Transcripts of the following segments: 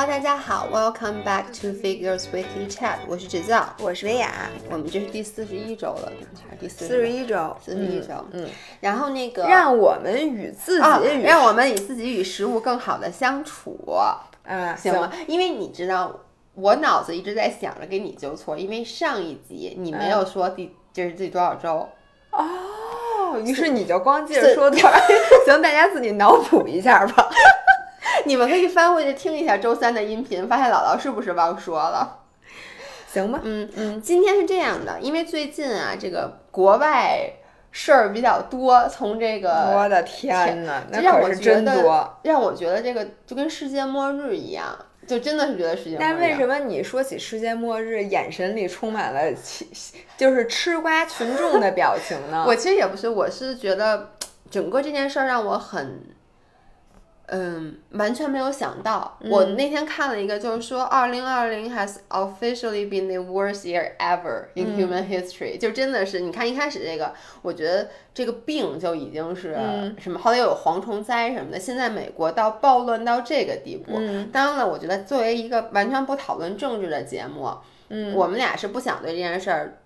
Hello，大家好，Welcome back to Figures Weekly Chat，我是芷教，我是薇娅，我们这是第四十一周了，还是第四四十一周，四十一周，嗯，然后那个让我们与自啊己与让我们与自己与食物更好的相处，啊行吗？因为你知道，我脑子一直在想着给你纠错，因为上一集你没有说第这是第多少周，哦，于是你就光记着说多少，行，大家自己脑补一下吧。你们可以翻回去听一下周三的音频，发现姥姥是不是忘说了？行吧，嗯嗯，今天是这样的，因为最近啊，这个国外事儿比较多，从这个我的天呐，那让我可是觉得真多。让我觉得这个就跟世界末日一样，就真的是觉得世界末日。但为什么你说起世界末日，眼神里充满了其就是吃瓜群众的表情呢？我其实也不是，我是觉得整个这件事儿让我很，嗯，完全没有想到。我那天看了一个，就是说，二零二零 has officially been the worst year ever in human history、就真的是，你看一开始这个，我觉得这个病就已经是什么，后来又有蝗虫灾什么的，现在美国到暴乱到这个地步。当然了，我觉得作为一个完全不讨论政治的节目，嗯，我们俩是不想对这件事儿。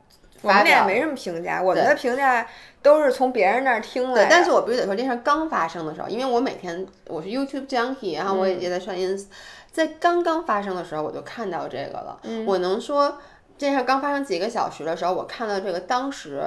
我们俩没什么评价，我们的评价都是从别人那儿听的。，但是我必须得说，这事儿刚发生的时候，因为我每天我是 YouTube junkie，然后我也也在刷 ins，、在刚刚发生的时候我就看到这个了。我能说这事儿刚发生几个小时的时候，我看到这个，当时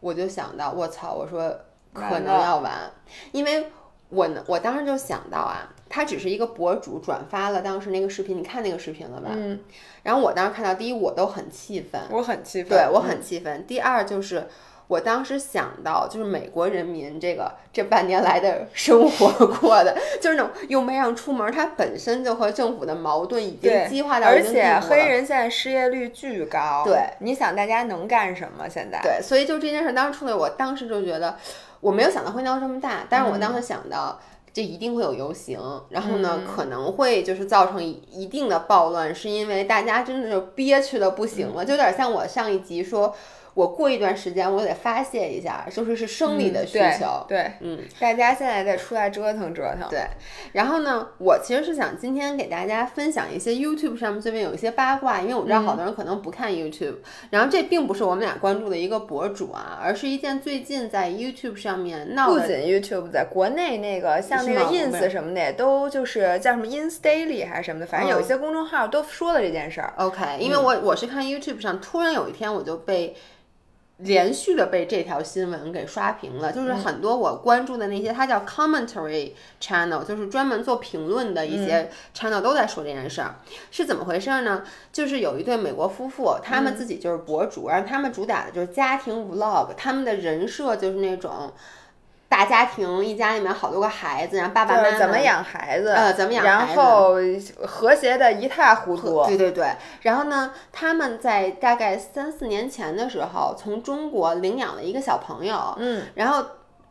我就想到，我操，我说可能要完，因为我呢，我当时就想到啊。他只是一个博主转发了当时那个视频，你看那个视频了吧？嗯。然后我当时看到，第一我都很气愤，我很气愤，对我很气愤。第二就是，我当时想到，就是美国人民这个这半年来的生活过的，就是那种又没让出门，他本身就和政府的矛盾已经激化到而且黑人现在失业率巨高。对，你想大家能干什么？现在对，所以就这件事当时出来，我当时就觉得，我没有想到会闹这么大，但是我嗯当时想到。这一定会有游行，然后呢，嗯。可能会就是造成一一定的暴乱，是因为大家真的就憋屈的不行了，就有点像我上一集说，我过一段时间我得发泄一下，就是是生理的需求，对，嗯，大家现在再出来折腾折腾。对，然后呢，我其实是想今天给大家分享一些 YouTube 上面最近有一些八卦，因为我知道好多人可能不看 YouTube，、然后这并不是我们俩关注的一个博主啊，而是一件最近在 YouTube 上面闹的。不仅 YouTube 在国内那个像那个 Ins 什么的，也都就是叫什么 Ins Daily 还是什么的，反正有一嗯些公众号都说了这件事儿。OK，因为我我是看 YouTube 上，突然有一天我就被连续的被这条新闻给刷屏了，就是很多我关注的那些，它叫 commentary channel，就是专门做评论的一些 channel 都在说这件事儿，是怎么回事儿呢？就是有一对美国夫妇，他们自己就是博主，然后他们主打的就是家庭 vlog，他们的人设就是那种。大家庭，一家里面好多个孩子，然后爸爸妈妈怎么养孩子，呃怎么养孩子然后和谐的一塌糊涂。对对对，然后呢，他们在大概三四年前的时候，从中国领养了一个小朋友，嗯，然后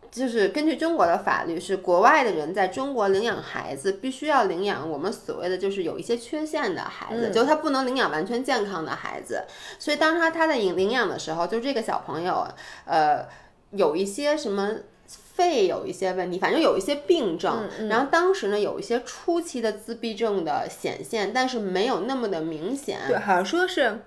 就是根据中国的法律，是国外的人在中国领养孩子，必须要领养我们所谓的就是有一些缺陷的孩子，嗯就是他不能领养完全健康的孩子。所以当他他在领领养的时候，就这个小朋友，呃，有一些什么。肺有一些问题，反正有一些病症，然后当时呢有一些初期的自闭症的显现，但是没有那么的明显。对，好像说是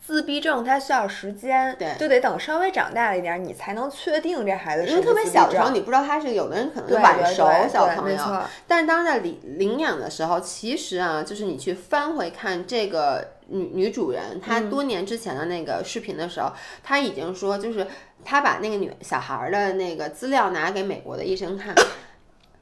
自闭症，它需要时间，对。就得等稍微长大了一点儿，你才能确定这孩子是因为特别小的时候，你你不知道他是有的人可能是晚熟小朋友，但是当时在领领养的时候，其实啊，就是你去翻回看这个女女主人，她嗯。多年之前的那个视频的时候，她已经说，就是她把那个女小孩儿的那个资料拿给美国的医生看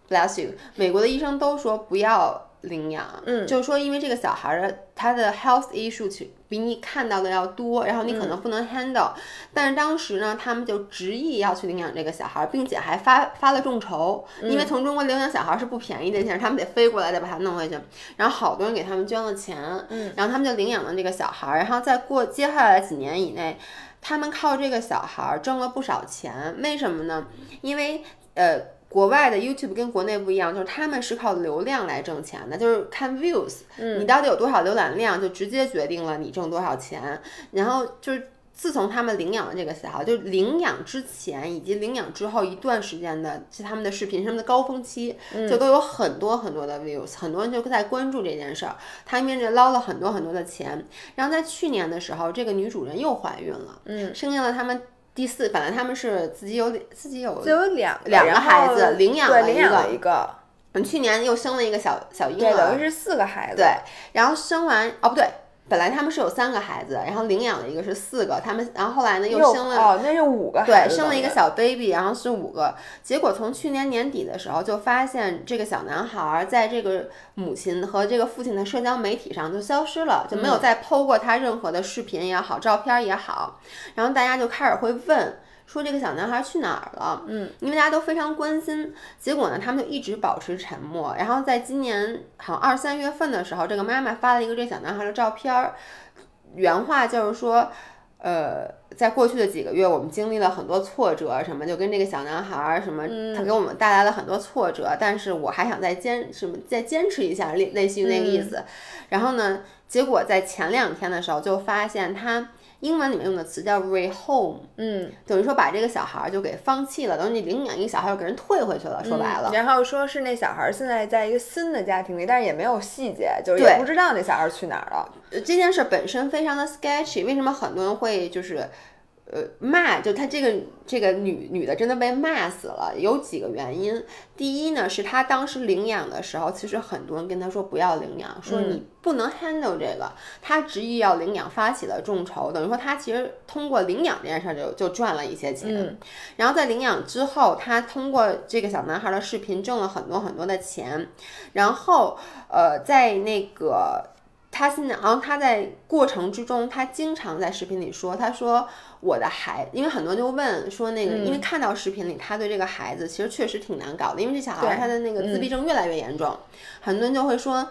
，bless you，美国的医生都说不要。领养，嗯，就是说，因为这个小孩儿的他的 health issue 其比你看到的要多，然后你可能不能 handle，、但是当时呢，他们就执意要去领养这个小孩儿，并且还发发了众筹，因为从中国领养小孩儿是不便宜的一件事，他们得飞过来再把他弄回去，然后好多人给他们捐了钱，嗯，然后他们就领养了这个小孩儿，然后再过接下来几年以内，他们靠这个小孩儿挣了不少钱，为什么呢？因为呃。国外的 YouTube 跟国内不一样，就是他们是靠流量来挣钱的，就是看 views，、你到底有多少浏览量，就直接决定了你挣多少钱。然后就是自从他们领养了这个小孩，就领养之前以及领养之后一段时间的，是他们的视频，是他们的高峰期，就都有很多很多的 views，很多人就在关注这件事儿。他们这捞了很多很多的钱，然后在去年的时候，这个女主人又怀孕了，嗯，生下了他们第四，本来他们是自己有自己有就有两两个孩子领养了一个领养了一个，嗯去年又生了一个小小婴对，等于，是四个孩子。对，然后生完哦不对。本来他们是有三个孩子，然后领养了一个是四个，他们然后后来呢又又生了哦，那是五个对，生了一个。小 baby，然后是五个。结果从去年年底的时候，就发现这个小男孩儿在这个母亲和这个父亲的社交媒体上就消失了，就没有再 PO 过他任何的视频也好，照片也好。然后大家就开始会问。说这个小男孩去哪儿了？嗯，因为大家都非常关心。结果呢，他们就一直保持沉默。然后在今年好像二三月份的时候，这个妈妈发了一个这小男孩的照片儿，原话就是说，呃，在过去的几个月，我们经历了很多挫折，什么就跟这个小男孩儿什么，他给我们带来了很多挫折，但是我还想再坚什么再坚持一下，类类似于那个意思。然后呢，结果在前两天的时候就发现他。英文里面用的词叫 rehome，嗯，等于说把这个小孩儿就给放弃了，等于你领养一个小孩又给人退回去了，说白了。然后说是那小孩儿现在在一个新的家庭里，但是也没有细节，就是也不知道那小孩儿去哪儿了。呃这件事本身非常的 sketchy，为什么很多人会就是，呃，骂？就她这个这个女女的真的被骂死了，有几个原因。第一呢，是她当时领养的时候，其实很多人跟她说不要领养，说你不能 handle 这个。她执意要领养，发起了众筹，等于说她其实通过领养这件事儿就就赚了一些钱。然后在领养之后，她通过这个小男孩的视频挣了很多很多的钱。然后呃，在那个。他现在，然后他在过程之中，他经常在视频里说，他说我的孩，因为很多人就问说那个，因为看到视频里他对这个孩子其实确实挺难搞的，因为这小孩他的那个自闭症越来越严重，很多人就会说。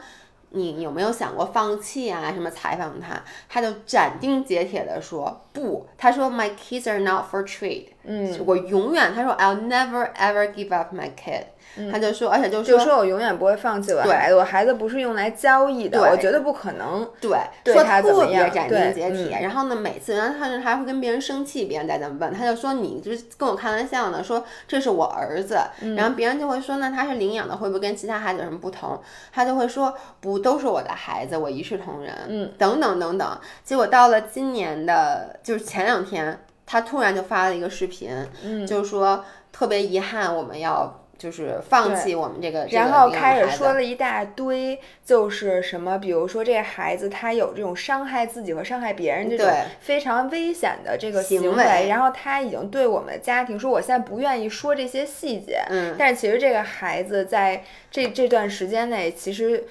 你有没有想过放弃啊？什么采访他，他就斩钉截铁的说不。他说 My kids are not for trade。嗯，我永远他说 I'll never ever give up my kid。他就说，而且就说就说我永远不会放弃我的孩子，我孩子不是用来交易的，对我绝对不可能。对，对说他怎么样斩钉截铁。嗯然后呢，每次然后他还会跟别人生气，别人再这么问，他就说你就是跟我开玩笑呢，说这是我儿子。嗯然后别人就会说，那他是领养的，会不会跟其他孩子有什么不同？他就会说不，都是我的孩子，我一视同仁。嗯，等等等等。结果到了今年的，就是前两天，他突然就发了一个视频，嗯，就是说特别遗憾，我们要。就是放弃我们这个，然后开始说了一大堆，就是什么，比如说这个孩子他有这种伤害自己和伤害别人这种非常危险的这个行行为然后他已经对我们的家庭说，我现在不愿意说这些细节，嗯，但是其实这个孩子在这这段时间内，其实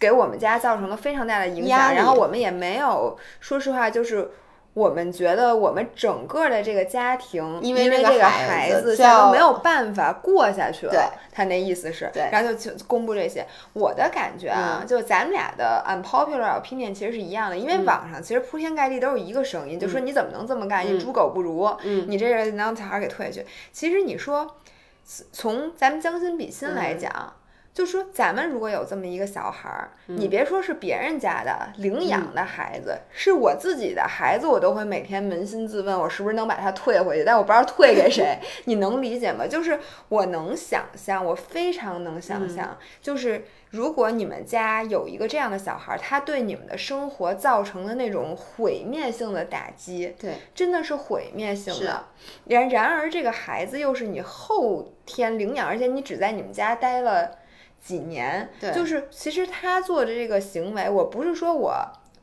给我们家造成了非常大的影响，然后我们也没有，说实话就是。我们觉得我们整个的这个家庭，因为这这个个孩孩子子现在都没有办法过下去了。对，他那意思是，对然后就就公布这些。我的感觉啊，嗯就咱们俩的 unpopular opinion 其实是一样的，因为嗯网上其实铺天盖地都是一个声音，就说你怎么能这么干？你猪狗不如，嗯你这人能让小孩给退下去。其实你说，从咱们将心比心嗯来讲。就说咱们如果有这么一个小孩儿，你别说是别人家的领养的孩子，是我自己的孩子，我都会每天扪心自问，我是不是能把他退回去？但我不知道退给谁，你能理解吗？就是我能想象，我非常能想象，就是如果你们家有一个这样的小孩儿，他对你们的生活造成的那种毁灭性的打击，对，真的是毁灭性的。然然而，这个孩子又是你后天领养，而且你只在你们家待了。几年，对就是其实他做的这个行为，我不是说我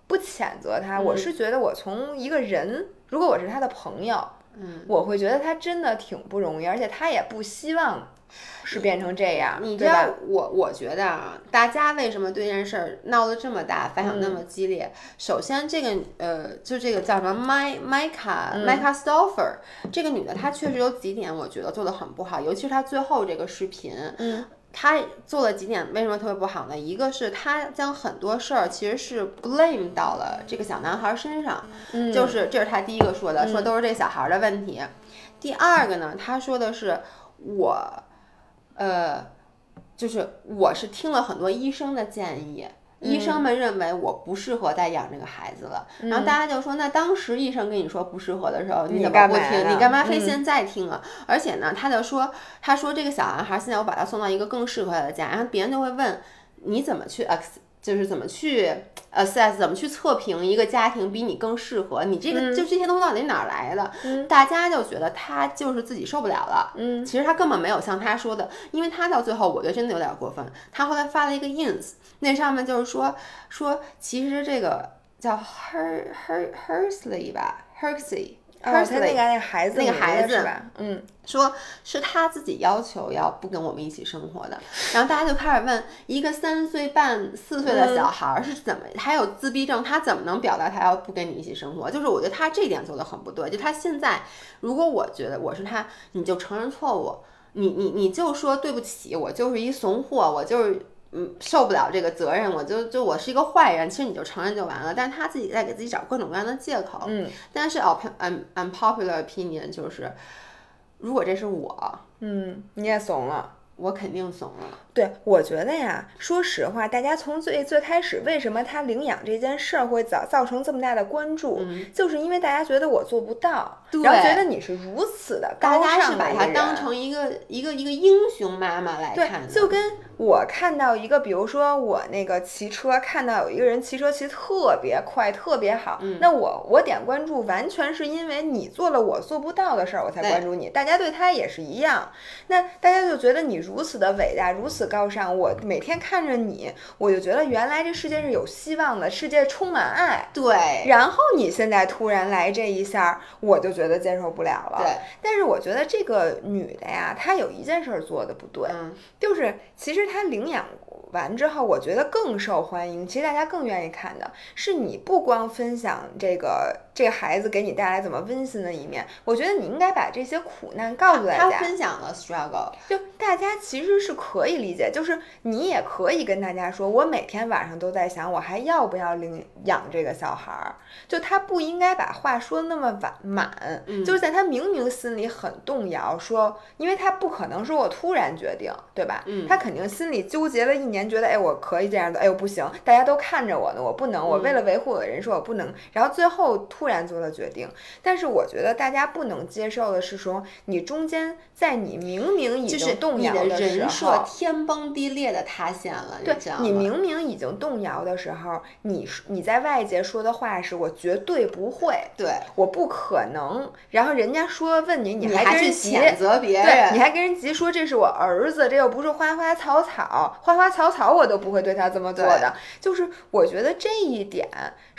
不谴责他，我嗯是觉得我从一个人，如果我是他的朋友，嗯，我会觉得他真的挺不容易，而且他也不希望是变成这样，你知道对吧？我我觉得啊，大家为什么对这件事儿闹得这么大，反响那嗯么激烈？首先，这个呃，就这个叫什么麦麦卡嗯麦卡 Stoffer 这个女的，她确实有几点我觉得做的很不好，尤其是她最后这个视频，嗯。她做了几点，为什么特别不好呢？一个是他将很多事儿其实是 blame 到了这个小男孩身上，嗯就是这是他第一个说的，说都是这小孩儿的问题。第二个呢，他说的是我，呃，就是我是听了很多医生的建议，医生们认为我不适合再养这个孩子了，然后大家就说，那当时医生跟你说不适合的时候，你怎么不听？你干嘛非？嗯。现在听啊？而且呢，他就说，他说这个小男孩现在我把他送到一个更适合他的家，然后别人就会问你怎么去 ex，就是怎么去 assess，怎么去测评一个家庭比你更适合？你这个、就这些东西到底哪儿来的？大家就觉得他就是自己受不了了。嗯，其实他根本没有像他说的，因为他到最后，我觉得真的有点过分。他后来发了一个 ins，那上面就是说说，其实这个叫 her her hersley 吧，hersley。哦，他那个那个孩子那个孩子是吧？嗯，说是他自己要求要不跟我们一起生活的，然后大家就开始问，一个三岁半、四岁的小孩儿是怎么，还有自闭症，他怎么能表达他要不跟你一起生活？就是我觉得他这点做的很不对，就他现在，如果我觉得我是他，你就承认错误，你你你就说对不起，我就是一怂货，我就是。嗯，受不了这个责任，我就就我是一个坏人，其实你就承认就完了。但是他自己在给自己找各种各样的借口。嗯，但是 un unpopular opinion 就是，如果这是我，嗯，你也怂了。我肯定怂了。对，我觉得呀，说实话，大家从最最开始，为什么他领养这件事儿会造造成这么大的关注，就是因为大家觉得我做不到，对然后觉得你是如此的大高家是把尚的一个人。它当成一个一个一个英雄妈妈来看，的，就跟我看到一个，比如说我那个骑车，看到有一个人骑车骑特别快，特别好，嗯那我我点关注，完全是因为你做了我做不到的事儿，我才关注你。大家对他也是一样，那大家就觉得你如此的伟大，如此高尚。我每天看着你，我就觉得原来这世界是有希望的，世界充满爱。对然后你现在突然来这一下儿，我就觉得接受不了了。对，但是我觉得这个女的呀，她有一件事儿做的不对，嗯，就是其实他领养完之后，我觉得更受欢迎。其实大家更愿意看的是你不光分享这个这个孩子给你带来怎么温馨的一面，我觉得你应该把这些苦难告诉大他家。分享了 struggle，就大家其实是可以理解，就是你也可以跟大家说，我每天晚上都在想，我还要不要领养这个小孩儿。就他不应该把话说那么晚满，嗯就是在他明明心里很动摇，说，因为他不可能说我突然决定，对吧？嗯他肯定心里纠结了一年，觉得哎我可以这样做，哎呦不行，大家都看着我呢，我不能，我嗯为了维护我的人设我不能，然后最后突然做了决定。但是我觉得大家不能接受的是说，你中间在你明明已经动摇的摇时人设候。天崩地裂的塌陷了，对你？明明已经动摇的时候，你你在外界说的话是我绝对不会，对，我不可能。然后人家说问你，你你还去还跟人急，谴责别对，人，你还跟人急说这是我儿子，这又不是花花草草，花花草草我都不会对他这么做的。就是我觉得这一点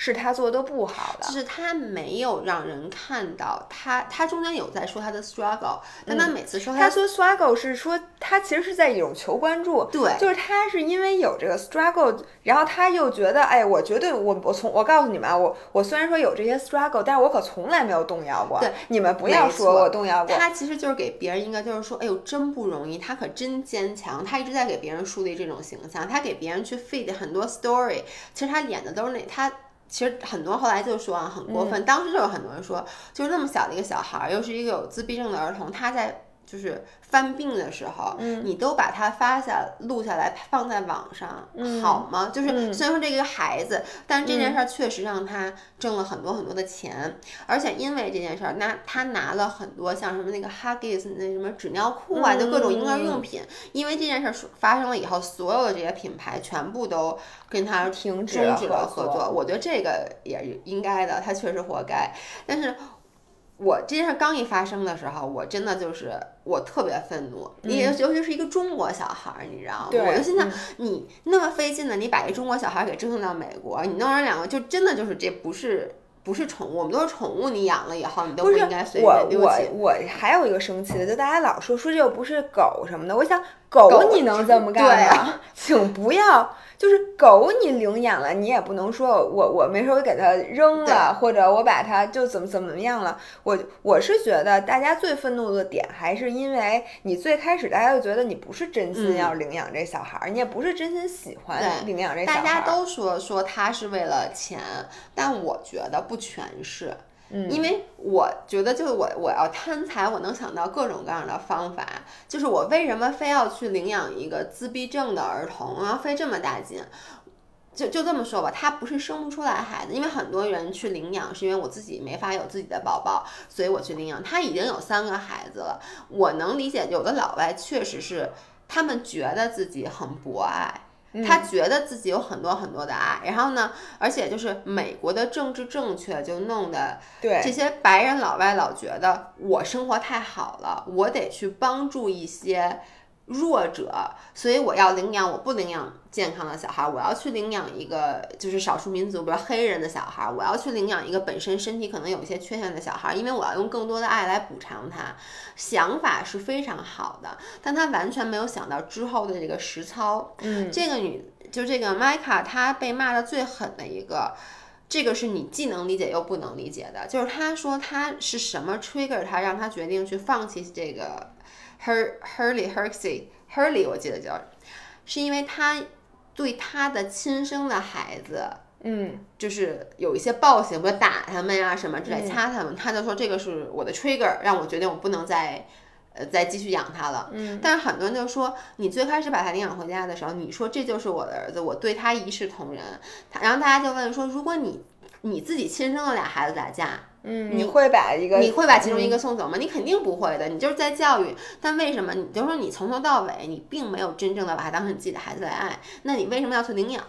是他做的不好的就。是他没有让人看到他，他中间有在说他的 struggle，但他每次说他说 struggle 是说他其实是在一种求关注，对就是他是因为有这个 struggle，然后他又觉得，哎，我绝对我我从我告诉你们啊，我我虽然说有这些 struggle，但是我可从来没有动摇过。对，你们不要说我动摇过。他其实就是给别人一个，就是说，哎呦，真不容易，他可真坚强，他一直在给别人树立这种形象，他给别人去 feed 很多 story，其实他演的都是那他。其实很多后来就说啊，很过分。当时就有很多人说，就是那么小的一个小孩儿，又是一个有自闭症的儿童，他在就是犯病的时候，你都把它发下录下来放在网上，好吗？就是虽然说这个孩子，但是这件事儿确实让他挣了很多很多的钱，而且因为这件事儿，那他拿了很多像什么那个 Huggies 那什么纸尿裤啊，就各种婴儿用品。因为这件事儿发生了以后，所有的这些品牌全部都跟他停止了合作我觉得这个也应该的，他确实活该。但是我这件事刚一发生的时候，我真的就是我特别愤怒，你、尤其是一个中国小孩儿，你知道吗？我就心想，嗯你那么费劲的，你把一中国小孩儿给折腾到美国，你弄人两个，就真的就是这不是。不是宠物，我们都是宠物。你养了以后，你都不是应该随我我便丢弃。我还有一个生气的，就大家老说说这又不是狗什么的，我想狗你能这么干对吗？请不要，就是狗你领养了，你也不能说我我没事我给它扔了，或者我把它就怎么怎么样了。我我是觉得大家最愤怒的点还是因为你最开始大家就觉得你不是真心嗯要领养这小孩儿，你也不是真心喜欢领养这小孩儿。大家都说说他是为了钱，但我觉得不全是。因为我觉得，就是我我要贪财，我能想到各种各样的方法。就是我为什么非要去领养一个自闭症的儿童，然后费这么大劲？就就这么说吧，他不是生不出来孩子，因为很多人去领养是因为我自己没法有自己的宝宝，所以我去领养。他已经有三个孩子了，我能理解，有的老外确实是他们觉得自己很博爱。他觉得自己有很多很多的爱，然后呢，而且就是美国的政治正确就弄得对。这些白人老外老觉得我生活太好了，我得去帮助一些弱者，所以我要领养，我不领养健康的小孩，我要去领养一个就是少数民族，比如黑人的小孩，我要去领养一个本身身体可能有一些缺陷的小孩，因为我要用更多的爱来补偿他。想法是非常好的，但他完全没有想到之后的这个实操。嗯，这个女就这个麦卡，她被骂的最狠的一个，这个是你既能理解又不能理解的，就是她说她是什么 trigger 她让她决定去放弃这个 Her Hurley Hersey Hurley 我记得叫，是因为他对他的亲生的孩子。嗯，就是有一些暴行，比如打他们呀、什么之类，嗯掐他们，他就说这个是我的 trigger，让我决定我不能再，呃，再继续养他了。嗯，但是很多人就说，你最开始把他领养回家的时候，你说这就是我的儿子，我对他一视同仁。他然后大家就问说，如果你你自己亲生的俩孩子打架，嗯，你会把一个你会把其中一个送走吗？你肯定不会的，你就是在教育。但为什么你就说你从头到尾你并没有真正的把他当成你自己的孩子来爱？那你为什么要去领养？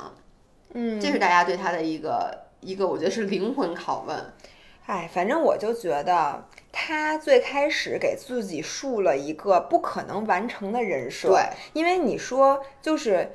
嗯，这是大家对他的一个一个，我觉得是灵魂拷问。哎，反正我就觉得他最开始给自己树了一个不可能完成的人设。对，因为你说就是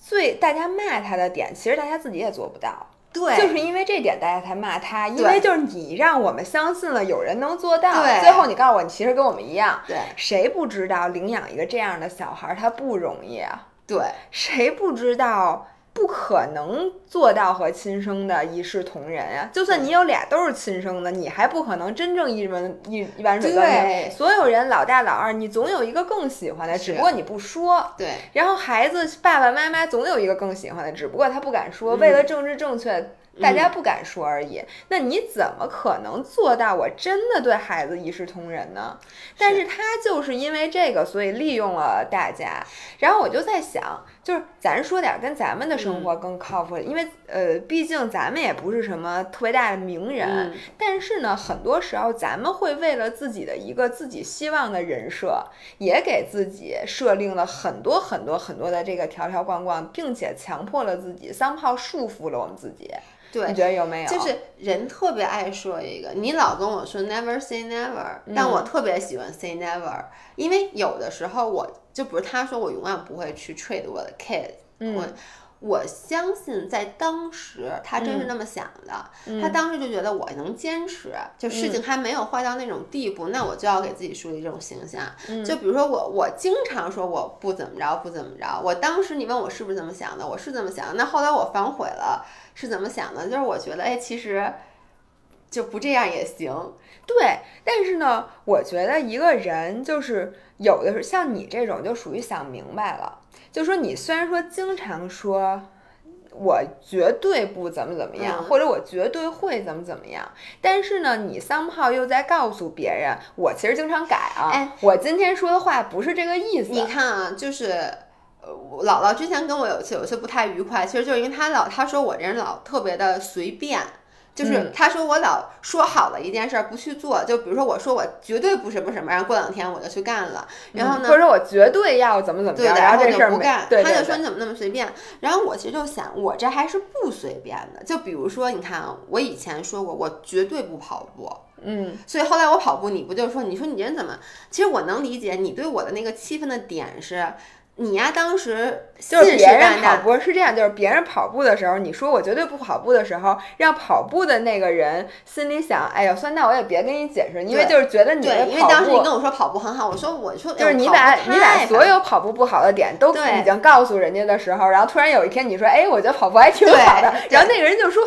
最大家骂他的点，其实大家自己也做不到。对。就是因为这点大家才骂他，因为就是你让我们相信了有人能做到，对最后你告诉我你其实跟我们一样，对。谁不知道领养一个这样的小孩儿他不容易啊？对。谁不知道不可能做到和亲生的一视同仁呀、就算你有俩都是亲生的，你还不可能真正一碗一一碗水端平。对所有人老大老二，你总有一个更喜欢的，只不过你不说。对然后孩子爸爸妈妈总有一个更喜欢的，只不过他不敢说，嗯为了政治正确。大家不敢说而已，那你怎么可能做到我真的对孩子一视同仁呢？但是他就是因为这个，所以利用了大家。然后我就在想，就是咱说点儿跟咱们的生活更靠谱的，因为呃，毕竟咱们也不是什么特别大的名人，嗯但是呢，很多时候咱们会为了自己的一个自己希望的人设，也给自己设定了很多很多很多的这个条条框框，并且强迫了自己，三炮束缚了我们自己。对你觉得有没有？就是人特别爱说一个，你老跟我说 never say never，但我特别喜欢 say never，、因为有的时候我就比如他说我永远不会去 trade 我的 kid，、我我相信在当时他真是那么想的，他当时就觉得我能坚持，就事情还没有坏到那种地步，那我就要给自己树立这种形象。就比如说我，我经常说我不怎么着，不怎么着。我当时你问我是不是这么想的，我是这么想的。那后来我反悔了，是怎么想的？就是我觉得，哎，其实就不这样也行。对，但是呢，我觉得一个人就是有的是像你这种，就属于想明白了，就说你虽然说经常说。我绝对不怎么怎么样，嗯或者我绝对会怎么怎么样，但是呢，你 somehow 又在告诉别人，我其实经常改啊，哎我今天说的话不是这个意思。你看啊，就是。呃，姥姥之前跟我有一次有一次不太愉快，其实就是因为她老她说我这人老特别的随便，就是他说我老说好了一件事儿不去做，就比如说我说我绝对不什么什么，然后过两天我就去干了，然后呢，或者我绝对要怎么怎么样，对的，后然这事儿不干，他就说你怎么那么随便？然后我其实就想，我这还是不随便的。就比如说，你看啊，我以前说过，我绝对不跑步，嗯，所以后来我跑步，你不就说，你说你人怎么？其实我能理解你对我的那个气愤的点是，你呀当时就是别人跑。步是这样，就是别人跑步的时候，你说我绝对不跑步的时候，让跑步的那个人心里想，哎呀，算那我也别跟你解释，因为就是觉得你对，因为当时你跟我说跑步很好，我说我说就是你把你把所有跑步不好的点都已经告诉人家的时候，然后突然有一天你说，哎，我觉得跑步还挺好的，然后那个人就说，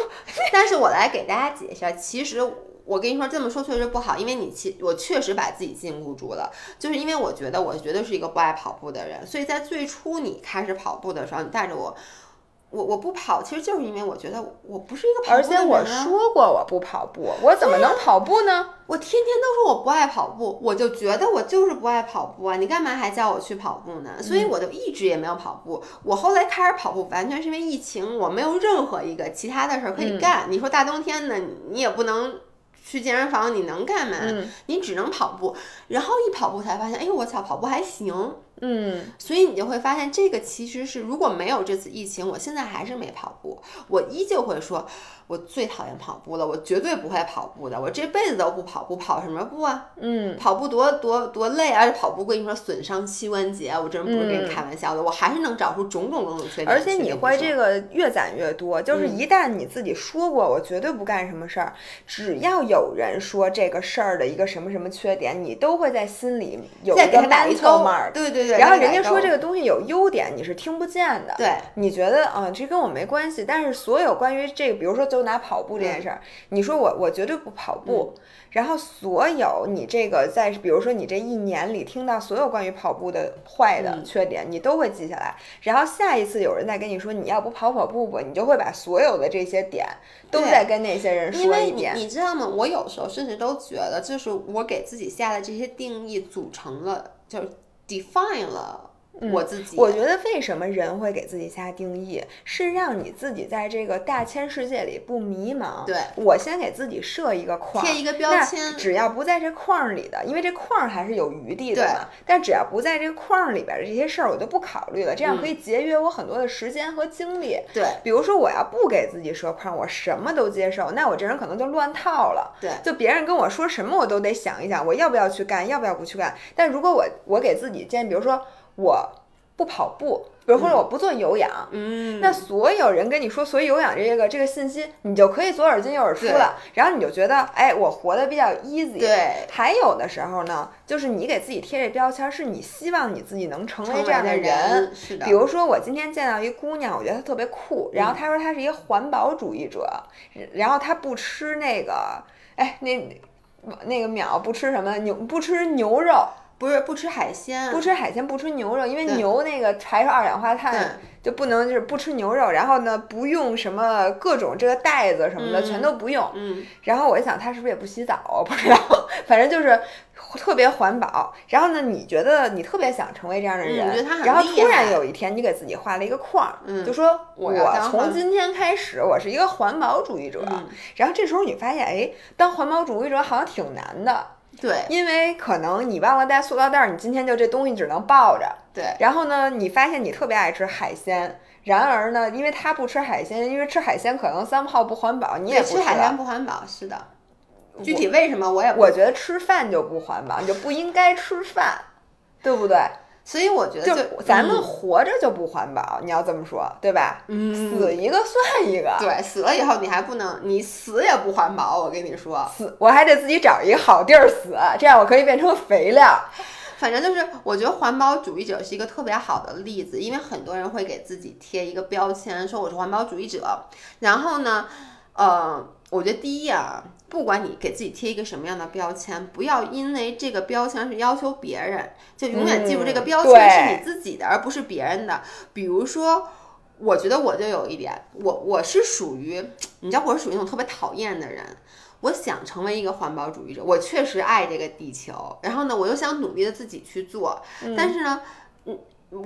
但是我来给大家解释，其实我跟你说这么说确实不好，因为你其我确实把自己禁锢住了，就是因为我觉得我绝对是一个不爱跑步的人，所以在最初你开始跑步的时候，你带着我。我我不跑，其实就是因为我觉得我不是一个跑步而且我说过我不跑步，我怎么能跑步呢？我天天都说我不爱跑步，我就觉得我就是不爱跑步啊！你干嘛还叫我去跑步呢？所以我就一直也没有跑步。我后来开始跑步，完全是因为疫情，我没有任何一个其他的事儿可以干。你说大冬天的，你也不能去健身房，你能干嘛？你只能跑步。然后一跑步才发现，哎呦我操，跑步还行。嗯，所以你就会发现，这个其实是如果没有这次疫情，我现在还是没跑步，我依旧会说，我最讨厌跑步了，我绝对不会跑步的，我这辈子都不跑步，跑什么步啊？嗯，跑步多多多累啊！而且跑步跟你说损伤膝关节，我真不是跟你开玩笑的，我还是能找出种种种种缺点。而且你会这个，越攒越多，就是嗯一旦你自己说过我绝对不干什么事儿，只要有人说这个事儿的一个什么什么缺点，你都会在心里有一个再给他打一 mental 勾 mark。对对对。然后人家说这个东西有优点，你是听不见的。对，你觉得啊、这跟我没关系。但是所有关于这个，比如说就拿跑步这件事儿，你说我我绝对不跑步，然后所有你这个在比如说你这一年里听到所有关于跑步的坏的缺点，你都会记下来。然后下一次有人再跟你说你要不跑跑步吧，你就会把所有的这些点都对再跟那些人因为你说一遍。你知道吗？我有时候甚至都觉得，就是我给自己下的这些定义组成了，就是 define 了我自己。嗯我觉得为什么人会给自己下定义，是让你自己在这个大千世界里不迷茫。对我先给自己设一个框，贴一个标签只要不在这框里的，因为这框还是有余地的嘛。但只要不在这个框里边的这些事儿，我就不考虑了，这样可以节约我很多的时间和精力。对比如说，我要不给自己设框，我什么都接受，那我这人可能就乱套了。对就别人跟我说什么，我都得想一想，我要不要去干，要不要不去干。但如果我我给自己建议，比如说我不跑步，比如或者我不做有氧，嗯，那所有人跟你说所以有氧这个这个信息，你就可以左耳进右耳出了，然后你就觉得，哎，我活得比较 easy。对。还有的时候呢，就是你给自己贴这标签，是你希望你自己能成为这样的人。是的。比如说，我今天见到一姑娘，我觉得她特别酷，然后她说她是一个环保主义者，然后她不吃那个，哎，那那个淼不吃什么牛，不吃牛肉。不是不吃海鲜，不吃海鲜，不吃牛肉，因为牛那个排出二氧化碳，就不能就是不吃牛肉。然后呢，不用什么各种这个袋子什么的，嗯全都不用。嗯，然后我就想，他是不是也不洗澡？我不知道，反正就是特别环保。然后呢，你觉得你特别想成为这样的人，然后突然有一天，你给自己画了一个框，嗯就说我从今天开始，我是一个环保主义者。嗯然后这时候你发现，哎，当环保主义者好像挺难的。对因为可能你忘了带塑料袋儿，你今天就这东西只能抱着。对，然后呢，你发现你特别爱吃海鲜，然而呢，因为他不吃海鲜，因为吃海鲜可能三炮不环保，你也不对吃海鲜不环保，是的。具体为什么我也不我觉得吃饭就不环保，你就不应该吃饭，对不对？所以我觉得就咱们嗯活着就不环保，你要这么说，对吧？嗯死一个算一个。对死了以后你还不能，你死也不环保，我跟你说。死，我还得自己找一个好地儿死，这样我可以变成肥料。反正就是，我觉得环保主义者是一个特别好的例子，因为很多人会给自己贴一个标签，说我是环保主义者。然后呢，呃，我觉得第一啊，不管你给自己贴一个什么样的标签，不要因为这个标签是要求别人，就永远记住这个嗯标签是你自己的，而不是别人的。比如说。我觉得我就有一点，我我是属于，你知道我是属于那种特别讨厌的人，我想成为一个环保主义者，我确实爱这个地球，然后呢，我又想努力的自己去做，但是呢，嗯，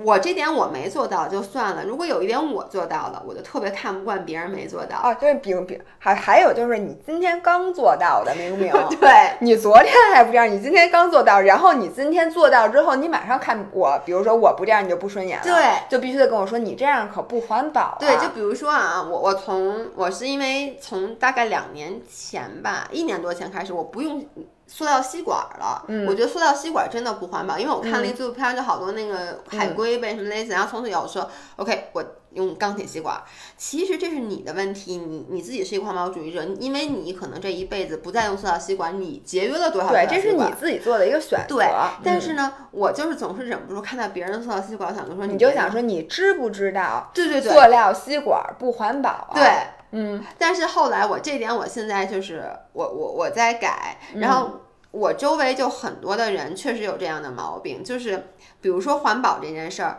我这点我没做到就算了，如果有一点我做到了，我就特别看不惯别人没做到。啊，就是比比还还有就是你今天刚做到的，明明 对，你昨天还不这样，你今天刚做到，然后你今天做到之后，你马上看我，比如说我不这样，你就不顺眼了，对，就必须得跟我说你这样可不环保、啊。对，就比如说啊，我我从我是因为从大概两年前吧，一年多前开始，我不用塑料吸管了。嗯我觉得塑料吸管真的不环保，因为我看了一纪录片，就好多那个海嗯龟被什么类似，然后从此以后说，OK，我用钢铁吸管。其实这是你的问题，你你自己是一个环保主义者，因为你可能这一辈子不再用塑料吸管，你节约了多少对？这是你自己做的一个选择。对，但嗯是呢，我就是总是忍不住看到别人的塑料吸管，我想就说你就想说，你知不知道对对对，塑料吸管不环保、啊？对，嗯，但是后来我这点，我现在就是我我我在改，然后我周围就很多的人确实有这样的毛病，就是比如说环保这件事儿，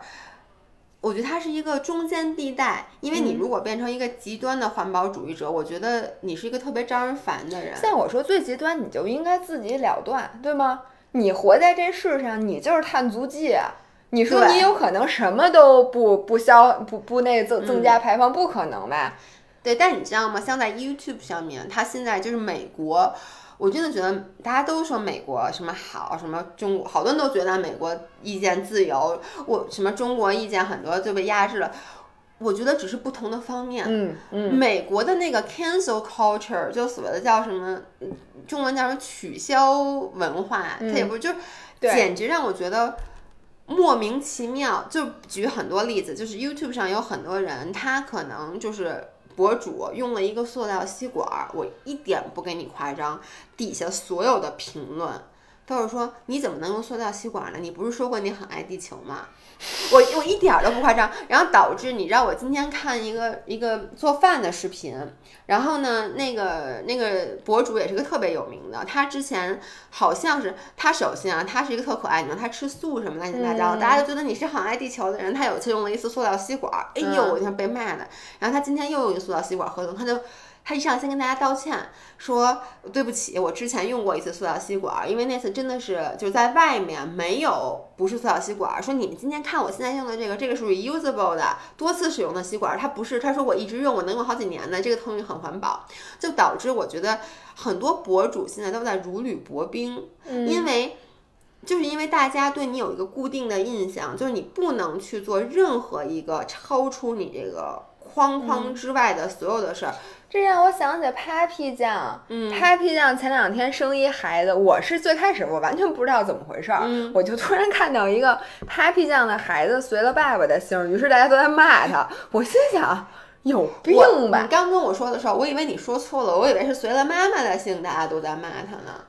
我觉得它是一个中间地带，因为你嗯如果变成一个极端的环保主义者，我觉得你是一个特别招人烦的人。像我说最极端，你就应该自己了断，对吗？你活在这世上，你就是碳足迹啊。你说你有可能什么都不不消不不那增嗯增加排放，不可能吧？对，但你知道吗？像在 YouTube 上面，它现在就是美国，我真的觉得大家都说美国什么好，什么中国，好多人都觉得美国意见自由，我什么中国意见很多就被压制了。我觉得只是不同的方面。嗯嗯，美国的那个 cancel culture，就所谓的叫什么，嗯中文叫什么取消文化，它也不是，就简直让我觉得莫名其妙。就举很多例子，就是 YouTube 上有很多人，他可能就是。博主用了一个塑料吸管儿，我一点不给你夸张，底下所有的评论都是说你怎么能用塑料吸管呢？你不是说过你很爱地球吗？我我一点儿都不夸张，然后导致你知道我今天看一个一个做饭的视频，然后呢，那个那个博主也是个特别有名的，他之前好像是他首先啊，他是一个特可爱，你知道他吃素什么乱七八糟，嗯大家就觉得你是很爱地球的人。他有一次用了一次塑料吸管，哎呦，嗯我天被骂的。然后他今天又用一塑料吸管喝东，他就。他一上来先跟大家道歉，说对不起，我之前用过一次塑料吸管，因为那次真的是就是在外面没有不是塑料吸管。说你们今天看我现在用的这个，这个是 reusable 的多次使用的吸管，它不是。他说我一直用，我能用好几年的，这个东西很环保，就导致我觉得很多博主现在都在如履薄冰，嗯因为。就是因为大家对你有一个固定的印象，就是你不能去做任何一个超出你这个框框之外的所有的事儿。这让我想起 Papi 酱，嗯，Papi 酱前两天生一孩子，我是最开始我完全不知道怎么回事儿，嗯我就突然看到一个 Papi 酱的孩子随了爸爸的姓，于是大家都在骂他，我心想有病吧你？刚跟我说的时候，我以为你说错了，我以为是随了妈妈的姓，大家都在骂他呢。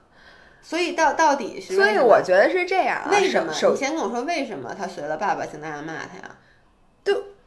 所以到到底是所以我觉得是这样啊，为什么？你先跟我说为什么他随了爸爸姓，大家骂他呀？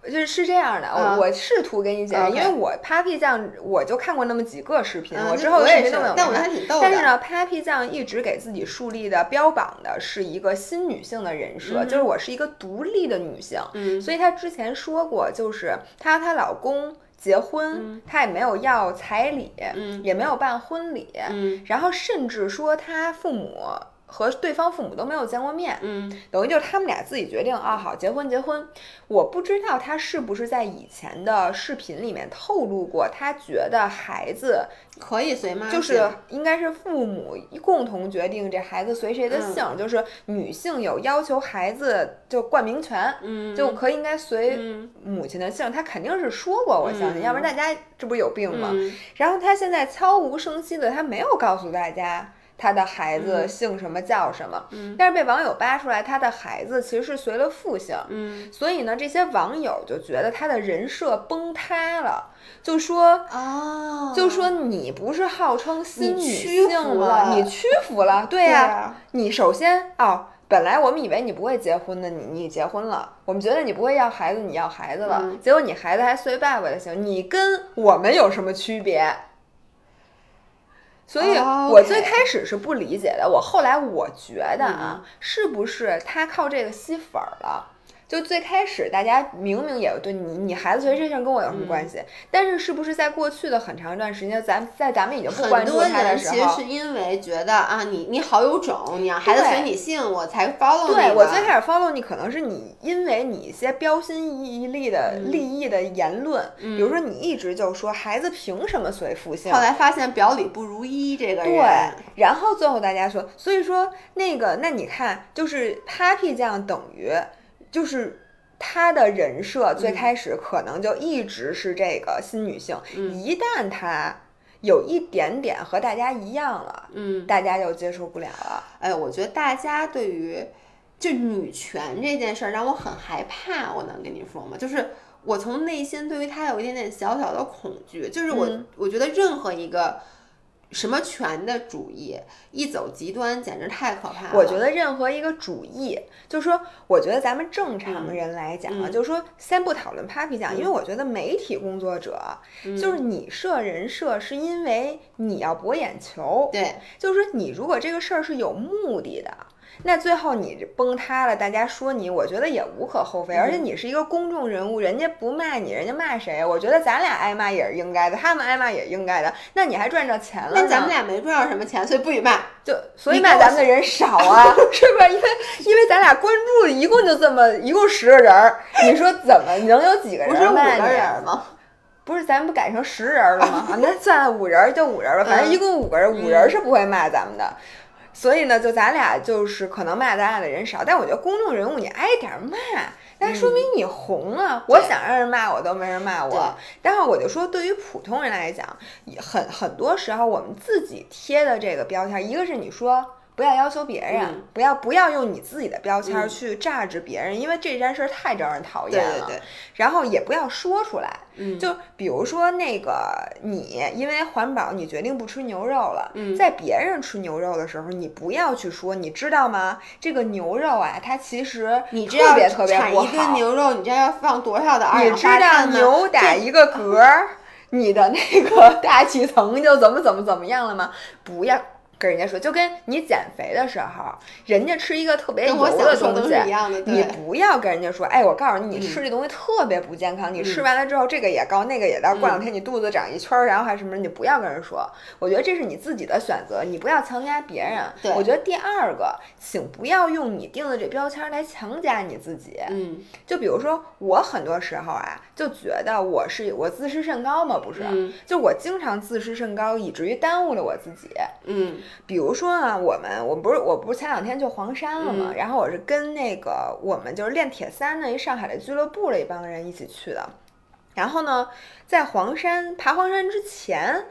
就是是这样的，啊我我试图给你解释，因为我 Papi 酱我就看过那么几个视频，嗯我之后视频都没有看。但是呢，Papi 酱一直给自己树立的标榜的是一个新女性的人设，嗯就是我是一个独立的女性。嗯所以她之前说过，就是她和她老公结婚，她也没有要彩礼，嗯也没有办婚礼，嗯然后甚至说她父母。和对方父母都没有见过面，嗯等于就是他们俩自己决定啊，好结婚结婚。我不知道他是不是在以前的视频里面透露过，他觉得孩子可以随妈姓，就是应该是父母共同决定这孩子随谁的嗯姓，就是女性有要求孩子就冠名权，嗯就可以应该随嗯母亲的姓。他肯定是说过，我相信，嗯要不然大家这不是有病吗？嗯然后他现在悄无声息的，他没有告诉大家他的孩子嗯。姓什么叫什么，嗯。但是被网友扒出来，他的孩子其实是随了父姓，嗯。所以呢，这些网友就觉得他的人设崩塌了，就说。哦，就说你不是号称新女性了你屈服了，对呀、啊你首先哦，本来我们以为你不会结婚的，你你结婚了，我们觉得你不会要孩子，你要孩子了，嗯。结果你孩子还随爸爸的姓，你跟我们有什么区别？所以哦我最开始是不理解的，我后来我觉得啊，是不是他靠这个吸粉儿了？就最开始大家明明也对你，你孩子随这事儿跟我有什么关系？但是是不是在过去的很长一段时间，咱在咱们已经不关注他的时候其实是，因为觉得啊，你你好有种，你让孩子随你姓，我才 follow 你。对我最开始 follow 你，可能是你因为你一些标新立异的嗯立意的言论，比如说你一直就说孩子凭什么随父姓后，来发现表里不如一，这个人对，然后最后大家说，所以说那个，那你看，就是 Papi 酱等于就是。她的人设最嗯开始可能就一直是这个新女性，一旦她有一点点和大家一样了，嗯，大家就接受不了了。哎，我觉得大家对于就女权这件事儿让我很害怕，我能跟你说吗？就是我从内心对于它有一点点小小的恐惧，就是我、嗯我觉得任何一个什么权的主义一走极端，简直太可怕了。我觉得任何一个主义，就是说，我觉得咱们正常人来讲啊，嗯就是说，先不讨论 Papi 酱，因为我觉得媒体工作者，嗯就是你设人设是因为你要博眼球，对，就是说你如果这个事儿是有目的的。那最后你崩塌了，大家说你，我觉得也无可厚非。而且你是一个公众人物，人家不骂你，人家骂谁？我觉得咱俩挨骂也是应该的，他们挨骂也应该的。那你还赚着钱了？那咱们俩没赚着什么钱，所以不许骂。就所以骂咱们的人少啊，是吧？因为因为咱俩关注一共就这么一共十个人儿，你说怎么能有几个人骂你？人吗？不是，咱不改成十人了吗？啊，那算了，五人就五人吧，反正一共五个人，五人是不会骂咱们的。所以呢，就咱俩就是可能骂咱俩的人少，但我觉得公众人物你挨点骂，那说明你红啊。我想让人骂我都没人骂我。待会儿我就说，对于普通人来讲，很很多时候我们自己贴的这个标签，一个是你说。不要要求别人，不要不要用你自己的标签去榨制别人，因为这件事儿太招人讨厌了。对对对。然后也不要说出来。嗯。就比如说那个你，因为环保，你决定不吃牛肉了。嗯。在别人吃牛肉的时候，你不要去说，你知道吗？这个牛肉啊，它其实你特别特别不好。产一吨牛肉，你知道要放多少的二氧化碳吗？你知道牛打一个嗝，你的那个 大气层就怎么怎么怎么样了吗？不要。跟人家说，就跟你减肥的时候，人家吃一个特别油的东西，你不要跟人家说，哎，我告诉你，你吃这东西特别不健康，你吃完了之后，这个也高，那个也高，过两天你肚子长一圈儿，然后还什么，你不要跟人说。我觉得这是你自己的选择，你不要强加别人。我觉得第二个，请不要用你定的这标签来强加你自己。嗯，就比如说我很多时候啊，就觉得我是我自视甚高嘛，不是？就我经常自视甚高，以至于耽误了我自己。嗯。比如说啊，我们我不是我不是前两天去黄山了嘛？然后我是跟那个我们就是练铁三的一上海的俱乐部的一帮人一起去的。然后呢，在黄山爬黄山之前，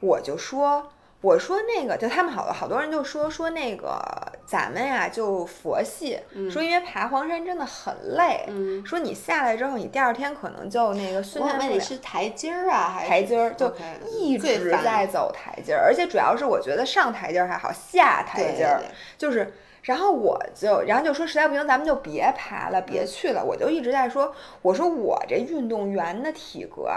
我就说。我说那个，就他们好多好多人就说说那个咱们呀就佛系，说因为爬黄山真的很累，说你下来之后，你第二天可能就那个训练不了。是台阶儿啊，还是台阶儿？就一直在走台阶儿，而且主要是我觉得上台阶儿还好，下台阶儿就是。然后我就，然后就说实在不行，咱们就别爬了，别去了。我就一直在说，我说我这运动员的体格。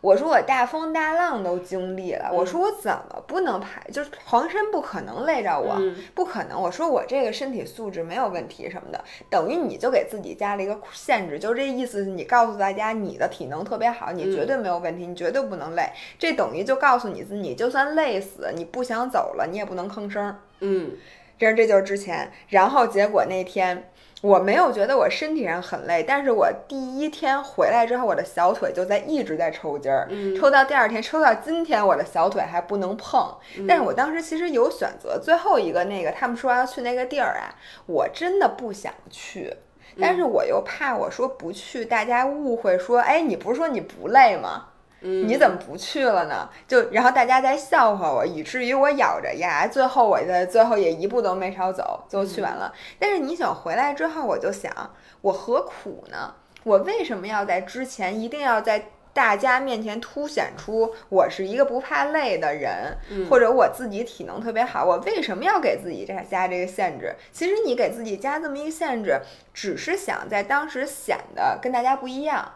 我说我大风大浪都经历了，我说我怎么不能爬？就是黄山不可能累着我，不可能。我说我这个身体素质没有问题什么的，等于你就给自己加了一个限制，就是这意思。你告诉大家你的体能特别好，你绝对没有问题，你绝对不能累。这等于就告诉你自己，就算累死，你不想走了，你也不能吭声。嗯，这这就是之前，然后结果那天。我没有觉得我身体上很累，但是我第一天回来之后，我的小腿就在一直在抽筋儿，抽到第二天，抽到今天，我的小腿还不能碰。但是我当时其实有选择，最后一个那个他们说要去那个地儿啊，我真的不想去，但是我又怕我说不去，大家误会说，哎，你不是说你不累吗？你怎么不去了呢？就然后大家在笑话我，以至于我咬着牙，最后我在最后也一步都没少走，最后去完了。但是你想回来之后，我就想，我何苦呢？我为什么要在之前一定要在大家面前凸显出我是一个不怕累的人，或者我自己体能特别好？我为什么要给自己这加这个限制？其实你给自己加这么一个限制，只是想在当时显得跟大家不一样，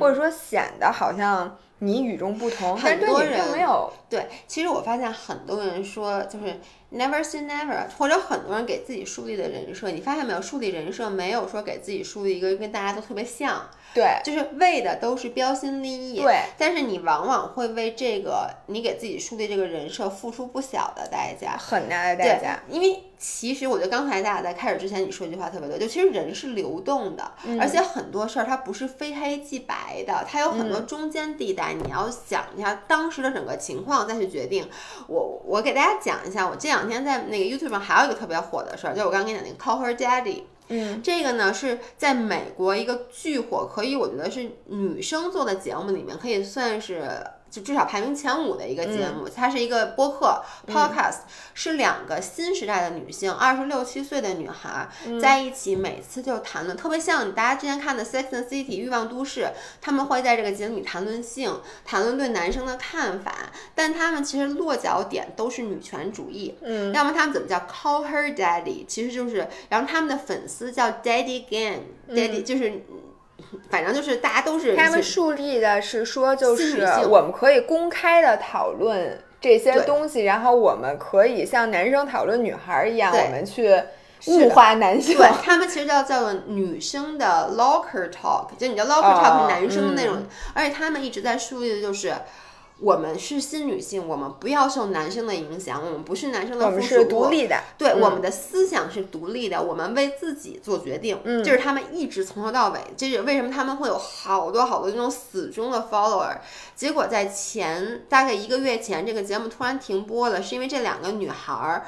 或者说显得好像。你与众不同，很多人没有对。其实我发现很多人说就是 never say never，或者很多人给自己树立的人设，你发现没有？树立人设没有说给自己树立一个跟大家都特别像。对，就是为的都是标新立异。对，但是你往往会为这个你给自己树立这个人设付出不小的代价，很大的代价。因为其实我觉得刚才大家在开始之前你说一句话特别对，就其实人是流动的，而且很多事儿它不是非黑即白的，它有很多中间地带，你要想一下当时的整个情况再去决定。我我给大家讲一下，我这两天在那个 YouTube 上还有一个特别火的事儿，就是我刚刚跟你讲那个 Call Her Daddy。这个呢是在美国一个巨火，可以我觉得是女生做的节目里面可以算是。就至少排名前五的一个节目，它是一个播客 podcast，是两个新时代的女性，二十六七岁的女孩在一起，每次就谈论特别像大家之前看的《Sex and City》欲望都市，他们会在这个节目里谈论性，谈论对男生的看法，但他们其实落脚点都是女权主义。嗯，要么他们怎么叫 call her daddy，其实就是，然后他们的粉丝叫 daddy gang，daddy 就是。反正就是大家都是他们树立的是说，就是我们可以公开的讨论这些东西，然后我们可以像男生讨论女孩一样，我们去物化男性。对他们其实叫叫做女生的 locker talk，就你知道 locker talk 是男生的那种，而且他们一直在树立的就是。我们是新女性，我们不要受男生的影响，我们不是男生的附属物。我们是独立的，对，嗯我们的思想是独立的，我们为自己做决定。嗯就是他们一直从头到尾，这是为什么他们会有好多好多这种死忠的 follower。结果在前大概一个月前，这个节目突然停播了，是因为这两个女孩儿。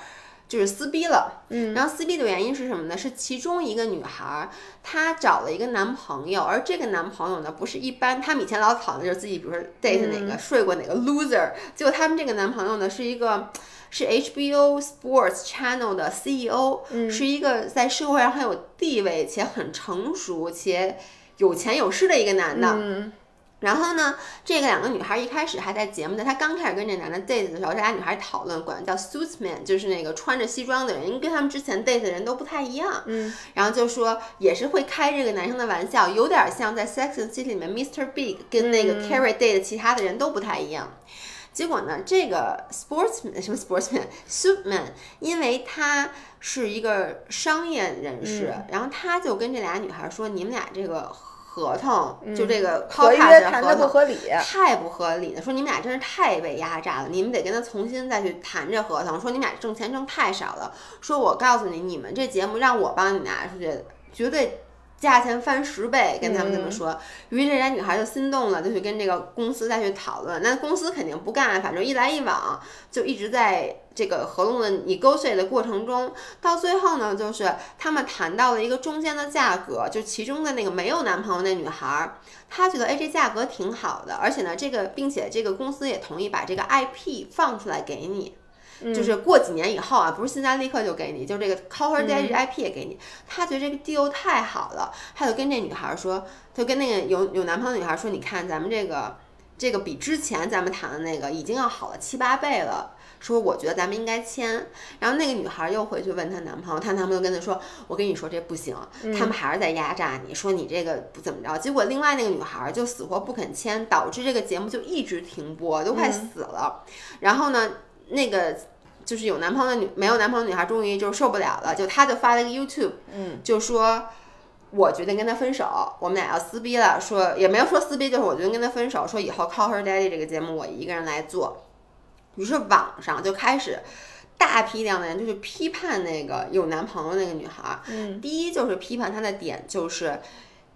就是撕逼了，嗯，然后撕逼的原因是什么呢？是其中一个女孩儿，她找了一个男朋友，而这个男朋友呢，不是一般，他们以前老讨论就是自己，比如说 date 哪个、睡过哪个 loser，结果他们这个男朋友呢，是一个是 HBO Sports Channel 的 CEO，、是一个在社会上很有地位且很成熟且有钱有势的一个男的，嗯然后呢，这个两个女孩一开始还在节目的，她刚开始跟这男的 date 的时候，这俩女孩讨论管叫 suitsman，就是那个穿着西装的人，因为跟他们之前 date 的人都不太一样。嗯，然后就说也是会开这个男生的玩笑，有点像在 Sex and City 里面 Mr. Big 跟那个 Carrie date 的其他的人都不太一样。结果呢，这个 sportsman 什么 sportsman suitman，因为他是一个商业人士，然后他就跟这俩女孩说：“你们俩这个合同，就这个合约谈的不合理。太不合理了，说你们俩真是太被压榨了，你们得跟他重新再去谈这合同。说你们俩挣钱挣太少了，说我告诉你，你们这节目让我帮你们拿出去，绝对价钱翻十倍，跟他们这么说。于是这俩女孩就心动了，就去跟这个公司再去讨论。那公司肯定不干，反正一来一往，就一直在这个合同的 negotiate 的过程中，到最后呢，就是他们谈到了一个中间的价格，就其中的那个没有男朋友那女孩儿。她觉得哎这价格挺好的，而且呢这个并且这个公司也同意把这个 IP 放出来给你，就是过几年以后啊，不是现在立刻就给你，就这个 Call Her Daddy 这 IP 也给你。他觉得这个 deal 太好了，他就跟这女孩儿说，就跟那个有有男朋友的女孩儿说，你看咱们这个这个比之前咱们谈的那个已经要好了七八倍了。说我觉得咱们应该签，然后那个女孩又回去问她男朋友，她男朋友跟她说：“我跟你说这不行，他们还是在压榨你，说你这个不怎么着。”结果另外那个女孩就死活不肯签，导致这个节目就一直停播，都快死了。然后呢，那个就是有男朋友的女没有男朋友的女孩终于就受不了了，就她就发了一个 YouTube，嗯，就说。我决定跟他分手，我们俩要撕逼了。说也没有说撕逼，就是我决定跟他分手。说以后 Call Her Daddy 这个节目我一个人来做。于是网上就开始大批量的人就是批判那个有男朋友那个女孩儿。嗯，第一就是批判她的点就是。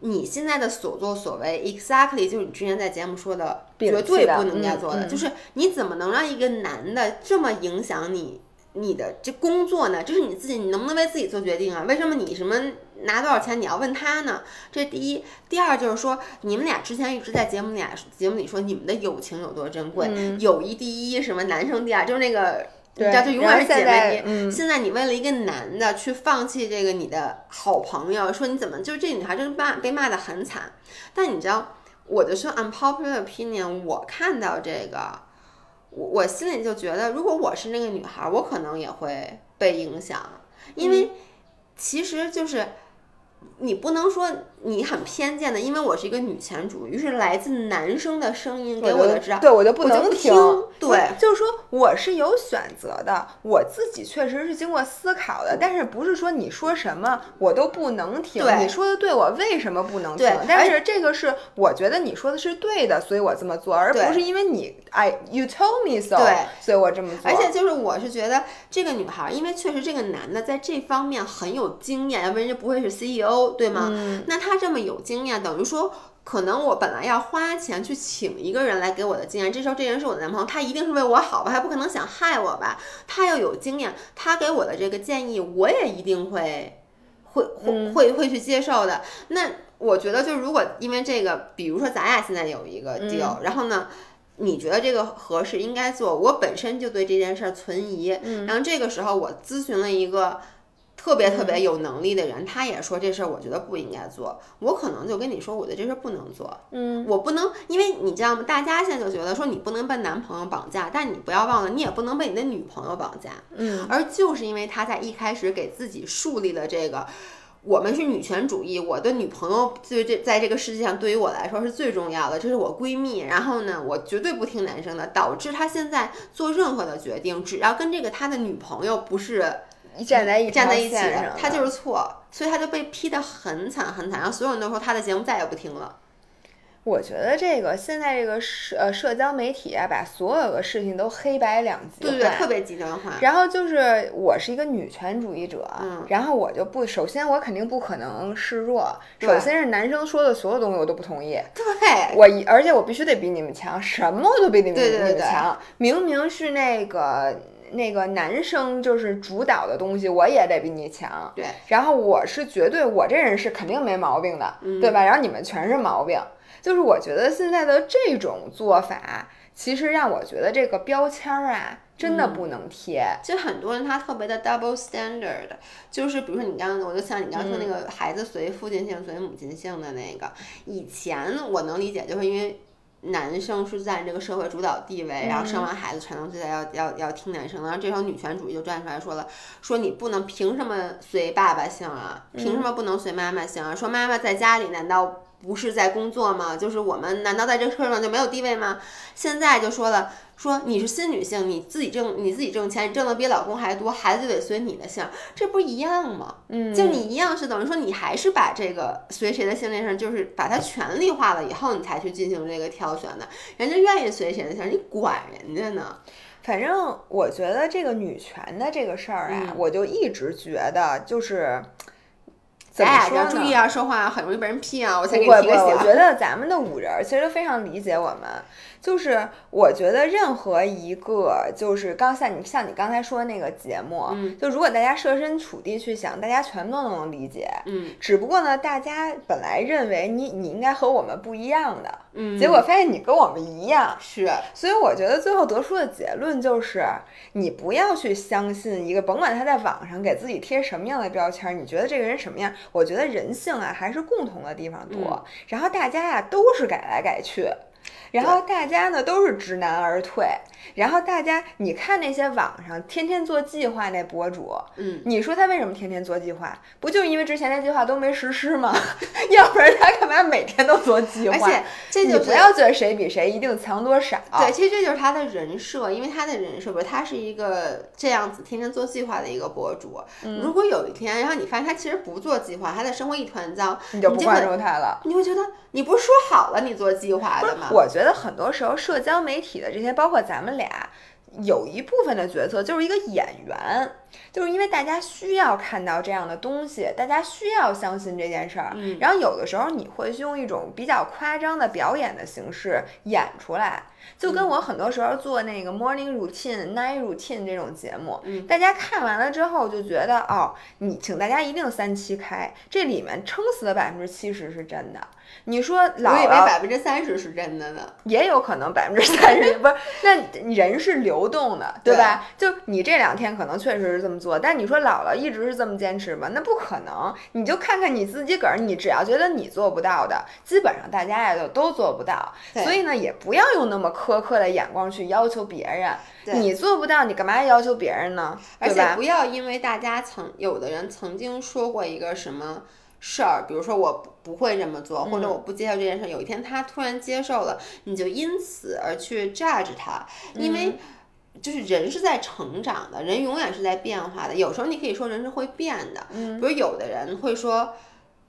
你现在的所作所为，exactly 就是你之前在节目说的，摒绝对不能该嗯做的，嗯就是你怎么能让一个男的这么影响你你的这工作呢？这是你自己，你能不能为自己做决定啊？为什么你什么拿多少钱你要问他呢？这是第一。第二就是说，你们俩之前一直在节目里节目里说你们的友情有多珍贵，友谊第一，什么男生第二，就是那个。你知道，就永远是姐妹嗯、现在你为了一个男的去放弃这个你的好朋友，说你怎么就是这女孩真骂被骂的很惨。但你知道，我就说 unpopular opinion，我看到这个，我我心里就觉得，如果我是那个女孩，我可能也会被影响，因为其实就是。你不能说你很偏见的，因为我是一个女权主义，于是来自男生的声音给我的指导，对我就不我能听。对，就是说我是有选择的，我自己确实是经过思考的，但是不是说你说什么我都不能听？对你说的对，我为什么不能听？但是这个是我觉得你说的是对的，所以我这么做，而不是因为你哎 you told me so，对，所以我这么做。而且就是我是觉得这个女孩，因为确实这个男的在这方面很有经验，要不然人家不会是 CEO，对吗？嗯、那他这么有经验，等于说。可能我本来要花钱去请一个人来给我的经验，这时候这人是我的男朋友，他一定是为我好吧，他不可能想害我吧？他要有经验，他给我的这个建议，我也一定会会会会会去接受的。那我觉得，就如果因为这个，比如说咱俩现在有一个 deal，、嗯、然后呢？你觉得这个合适应该做？我本身就对这件事儿存疑，嗯、然后这个时候我咨询了一个。特别特别有能力的人，他也说这事儿，我觉得不应该做。我可能就跟你说，我觉得这事儿不能做。嗯，我不能，因为你知道吗？大家现在就觉得说你不能被男朋友绑架，但你不要忘了，你也不能被你的女朋友绑架。嗯，而就是因为他在一开始给自己树立了这个，我们是女权主义，我的女朋友对这在这个世界上对于我来说是最重要的，这是我闺蜜。然后呢，我绝对不听男生的，导致他现在做任何的决定，只要跟这个他的女朋友不是。站在一站在一起他就是错，所以他就被批的很惨很惨，然后所有人都说他的节目再也不听了。我觉得这个现在这个社呃社交媒体啊，把所有的事情都黑白两极对对对，特别极端化。然后就是我是一个女权主义者，嗯，然后我就不，首先我肯定不可能示弱，首先是男生说的所有东西我都不同意，对，我一而且我必须得比你们强，什么都比你们对对对强，明明是那个。那个男生就是主导的东西，我也得比你强。对，然后我是绝对，我这人是肯定没毛病的，对吧？然后你们全是毛病。就是我觉得现在的这种做法，其实让我觉得这个标签儿啊，真的不能贴。其实很多人他特别的 double standard，就是比如说你刚刚，我就像你刚刚说那个孩子随父亲姓随母亲姓的那个，以前我能理解，就是因为。男生是占这个社会主导地位，然后生完孩子全都在要要要听男生的，然后这时候女权主义就站出来说了，说你不能凭什么随爸爸姓啊？凭什么不能随妈妈姓啊？说妈妈在家里难道？不是在工作吗？就是我们难道在这个社会上就没有地位吗？现在就说了，说你是新女性，你自己挣你自己挣钱，你挣的比老公还多，孩子就得随你的姓，这不一样吗？嗯，就你一样是等于说你还是把这个随谁的姓这事儿，就是把它权利化了以后，你才去进行这个挑选的。人家愿意随谁的姓，你管人家呢？反正我觉得这个女权的这个事儿啊，我就一直觉得就是。咱俩要注意啊，说话很容易被人批啊！我先给你提个醒。我觉得咱们的五人其实都非常理解我们。就是我觉得任何一个，就是刚像你像你刚才说的那个节目，就如果大家设身处地去想，大家全都能理解。嗯。只不过呢，大家本来认为你你应该和我们不一样的，嗯。结果发现你跟我们一样。是。所以我觉得最后得出的结论就是，你不要去相信一个，甭管他在网上给自己贴什么样的标签，你觉得这个人什么样？我觉得人性啊，还是共同的地方多。然后大家呀，都是改来改去。然后大家呢都是知难而退，然后大家你看那些网上天天做计划那博主，嗯，你说他为什么天天做计划？不就因为之前那计划都没实施吗？要不然他干嘛每天都做计划？而且这就不要觉得谁比谁一定强多少。对，其实这就是他的人设，因为他的人设不是他是一个这样子天天做计划的一个博主。如果有一天，然后你发现他其实不做计划，他的生活一团糟，你就不关注他了。你会觉得你不是说好了你做计划的吗？我觉得很多时候社交媒体的这些，包括咱们俩，有一部分的角色就是一个演员，就是因为大家需要看到这样的东西，大家需要相信这件事儿。嗯，然后有的时候你会用一种比较夸张的表演的形式演出来。就跟我很多时候做那个 morning routine、night routine 这种节目，大家看完了之后就觉得，哦，你请大家一定三七开，这里面撑死的百分之七十是真的。你说老了，我以为百分之三十是真的呢，也有可能百分之三十不是。那人是流动的，对吧？就你这两天可能确实是这么做，但你说老了一直是这么坚持吗？那不可能。你就看看你自己个儿，你只要觉得你做不到的，基本上大家呀就都做不到。所以呢，也不要用那么苛刻的眼光去要求别人。你做不到，你干嘛要求别人呢？而且不要因为大家曾有的人曾经说过一个什么。事儿，比如说我不会这么做，或者我不接受这件事。有一天他突然接受了，你就因此而去 judge 他，因为就是人是在成长的，人永远是在变化的。有时候你可以说人是会变的，比如有的人会说，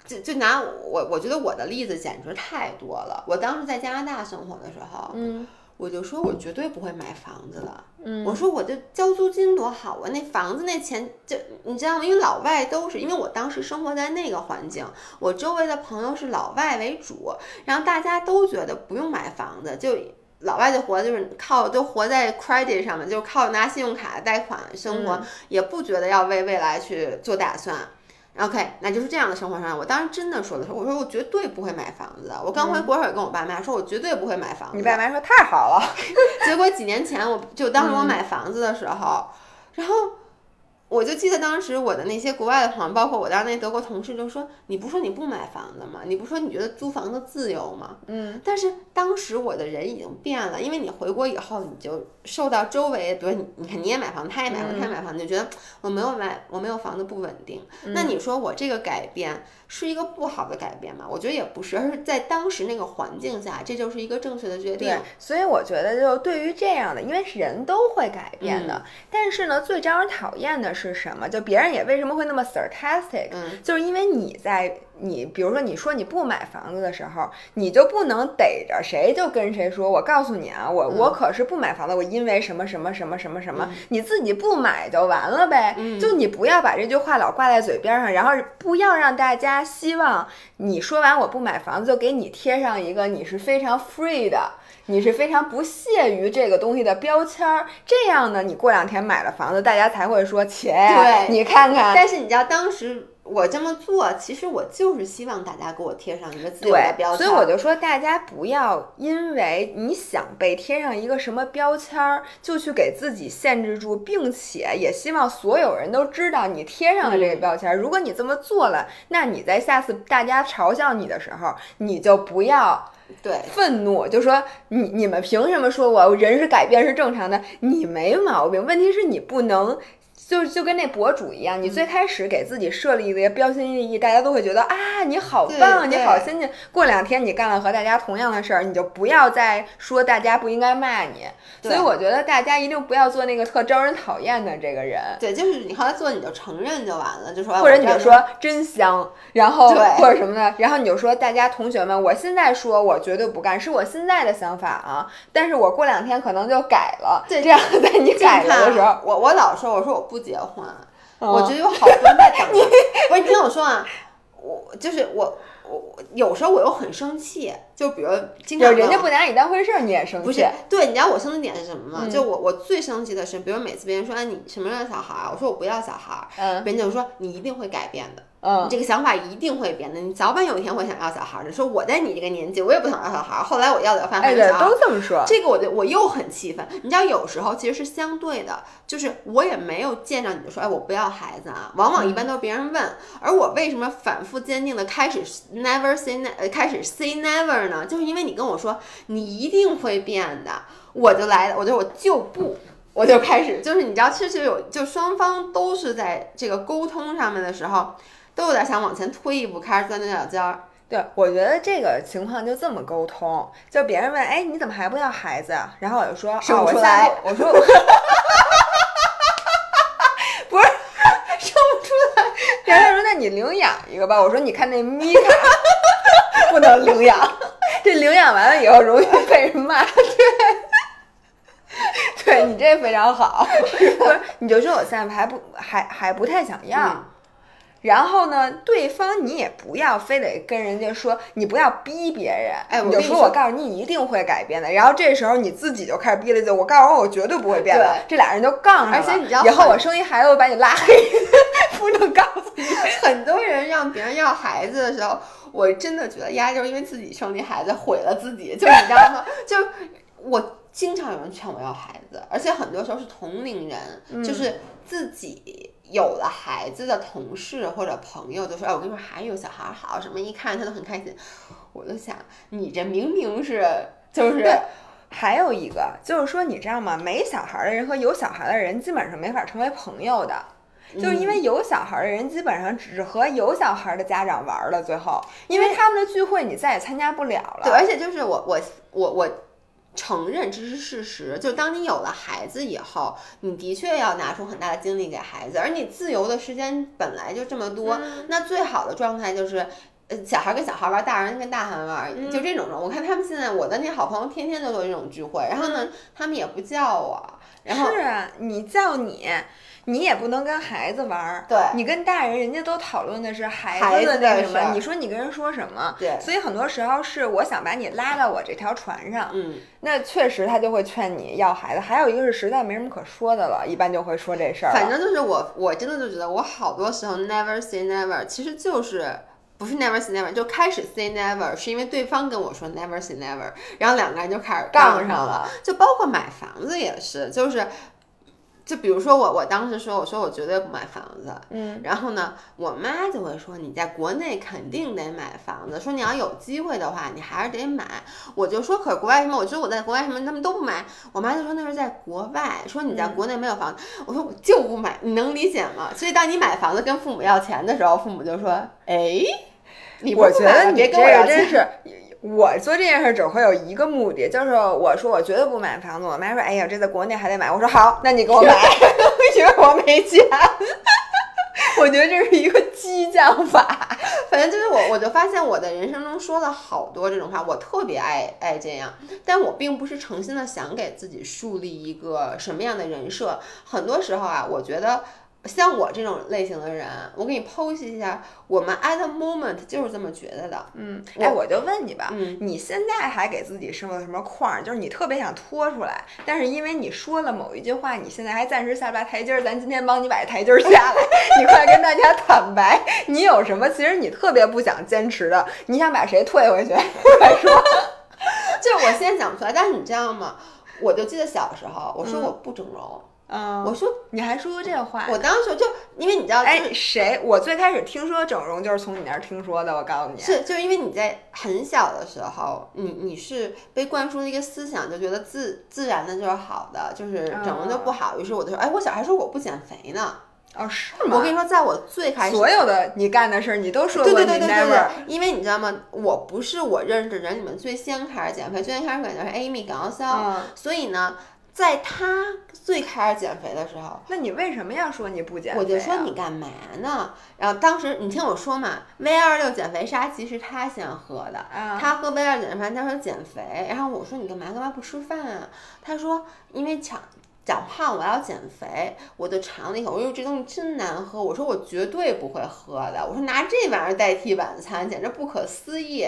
就就拿我，我觉得我的例子简直太多了。我当时在加拿大生活的时候，嗯。我就说，我绝对不会买房子了。嗯，我说，我就交租金多好啊！那房子那钱就你知道吗？因为老外都是，因为我当时生活在那个环境，我周围的朋友是老外为主，然后大家都觉得不用买房子，就老外就活就是靠都活在 credit 上面，就靠拿信用卡贷款生活，也不觉得要为未来去做打算。OK，那就是这样的生活上，我当时真的说的时候，我说我绝对不会买房子。我刚回国时候跟我爸妈说，我绝对不会买房子。你爸妈说太好了。结果几年前，我就当时我买房子的时候，然后。我就记得当时我的那些国外的朋友，包括我当时那德国同事，就说：“你不说你不买房子吗？你不说你觉得租房子自由吗？”嗯。但是当时我的人已经变了，因为你回国以后，你就受到周围，比如你，你看你也买房，他也买房，他也买房，你就觉得我没有买，我没有房子不稳定。那你说我这个改变是一个不好的改变吗？我觉得也不是，而是在当时那个环境下，这就是一个正确的决定。所以我觉得，就对于这样的，因为人都会改变的，但是呢，最招人讨厌的是。是什么？就别人也为什么会那么 sarcastic？嗯，就是因为你在你，比如说你说你不买房子的时候，你就不能逮着谁就跟谁说，我告诉你啊，我、我可是不买房子，我因为什么什么什么什么什么，你自己不买就完了呗。就你不要把这句话老挂在嘴边上，然后不要让大家希望你说完我不买房子就给你贴上一个你是非常 free 的。你是非常不屑于这个东西的标签儿，这样呢，你过两天买了房子，大家才会说，切，对你看看，但是你知道当时我这么做，其实我就是希望大家给我贴上一个自由的对，标签，所以我就说，大家不要因为你想被贴上一个什么标签儿，就去给自己限制住，并且也希望所有人都知道你贴上了这个标签儿。如果你这么做了，那你在下次大家嘲笑你的时候，你就不要。对愤怒，就说你你们凭什么说我人是改变是正常的？你没毛病，问题是你不能。就就跟那博主一样，你最开始给自己设立一个标新立异，大家都会觉得啊，你好棒，你好先进。过两天你干了和大家同样的事儿，你就不要再说大家不应该骂你。所以我觉得大家一定不要做那个特招人讨厌的这个人。对，就是你后来做你就承认就完了，就说哎或者你就说真香，然后或者什么的，然后你就说大家同学们，我现在说我绝对不干，是我现在的想法啊，但是我过两天可能就改了，对这样在你改了的时候，我我老说我说我不结婚，嗯我觉得有好多人在等。你。不是你听我说啊，我就是我我我有时候我又很生气，就比如经常人家不拿你当回事儿，你也生气，不是，对，你知道我生气点是什么吗？嗯就我我最生气的是，比如每次别人说哎你什么样的小孩儿，我说我不要小孩儿，嗯别人就说你一定会改变的。嗯你嗯，这个想法一定会变的，你早晚有一天会想要小孩儿的。说我在你这个年纪，我也不想要小孩儿，后来我要了翻哎对，回小孩儿。都这么说，这个我就我又很气愤，你知道有时候其实是相对的，就是我也没有见着你就说，哎，我不要孩子啊，往往一般都是别人问，而我为什么反复坚定的开始 never say ne 呃开始 say never 呢？就是因为你跟我说你一定会变的，我就来，我就我就不。我就开始，就是你知道，其实有，就双方都是在这个沟通上面的时候，都有点想往前推一步，开始钻牛角尖儿。对，我觉得这个情况就这么沟通，就别人问，哎，你怎么还不要孩子啊？然后我就说，生不出来次我说我 不是生不出来，然后他说那你领养一个吧，我说你看那米卡不能领养，这领养完了以后容易被人骂，对。对你这非常好，不是你就说我现在还不还还不太想要，嗯然后呢，对方你也不要非得跟人家说，你不要逼别人，哎我就说我告诉你，你一定会改变的。然后这时候你自己就开始逼了，就我告诉我我绝对不会变的。这俩人就杠上了。而且你知道以后我生一孩子，我把你拉黑，不能告诉你。很多人让别人要孩子的时候，我真的觉得压就是因为自己生的孩子毁了自己，就你知道吗？就我经常有人劝我要孩子，而且很多时候是同龄人，就是自己有了孩子的同事或者朋友就说：“哎，我跟你说，还有小孩儿好，什么一看他都很开心。”我就想，你这明明是就是还有一个就是说，你知道吗？没小孩的人和有小孩的人基本上没法成为朋友的。就是因为有小孩的人基本上只和有小孩的家长玩了，最后，因为他们的聚会你再也参加不了了。对，而且就是我我我我承认这是事实，就当你有了孩子以后，你的确要拿出很大的精力给孩子，而你自由的时间本来就这么多，嗯那最好的状态就是。呃，小孩跟小孩玩，大人跟大人玩，嗯就这种状。我看他们现在，我的那好朋友天天都有这种聚会，然后呢，他们也不叫我，然后是啊，你叫你，你也不能跟孩子玩儿。对你跟大人，人家都讨论的是孩孩子那什么，你说你跟人说什么？对所以很多时候是我想把你拉到我这条船上，嗯，那确实他就会劝你要孩子。还有一个是实在没什么可说的了，一般就会说这事儿。反正就是我，我真的就觉得我好多时候 never say never，其实就是不是 never say never，就开始 say never，是因为对方跟我说 never say never，然后两个人就开始杠上上了。就包括买房子也是，就是。就比如说我，我当时说，我说我绝对不买房子，嗯，然后呢，我妈就会说你在国内肯定得买房子，说你要有机会的话，你还是得买。我就说，可是国外什么？我觉得我在国外什么，他们都不买。我妈就说那是在国外，说你在国内没有房子。我说我就不买，你能理解吗？所以当你买房子跟父母要钱的时候，父母就说，哎，你不我觉得你这。个真是，我做这件事只会有一个目的，就是我说我绝对不买房子。我妈说：“哎呀，这在国内还得买。”我说：“好，那你给我买，因为我没钱。”我觉得这是一个激将法。反正就是我，我就发现我的人生中说了好多这种话，我特别爱爱这样，但我并不是诚心的想给自己树立一个什么样的人设。很多时候啊，我觉得。像我这种类型的人，我给你剖析一下，我们 at the moment 就是这么觉得的。嗯，哎，我就问你吧，嗯，你现在还给自己设了什么框？就是你特别想拖出来，但是因为你说了某一句话，你现在还暂时下不来台阶儿。咱今天帮你把台阶儿下来，你快跟大家坦白，你有什么？其实你特别不想坚持的，你想把谁退回去？快说。就我现在讲不出来，但是你知道吗？我就记得小时候，我说我不整容。嗯，我说你还说过这话，我当时就因为你知道，哎，谁？我最开始听说整容就是从你那儿听说的。我告诉你，是就是因为你在很小的时候，你你是被灌输一个思想，就觉得自自然的就是好的，就是整容就不好。于是我就说，哎，我小孩说我不减肥呢。哦，是吗？我跟你说，在我最开始所有的你干的事儿，你都说过对对对对对，因为你知道吗？我不是我认识的人里面最先开始减肥，最先开始减肥是 Amy 高潇，所以呢。在他最开始减肥的时候，那你为什么要说你不减肥？我就说你干嘛呢？然后当时你听我说嘛，V 二六减肥沙棘是他先喝的，他喝 V 二减肥，他说减肥。然后我说你干嘛干嘛不吃饭啊？他说因为长长胖我要减肥，我就尝了一口，我说这东西真难喝，我说我绝对不会喝的，我说拿这玩意儿代替晚餐简直不可思议。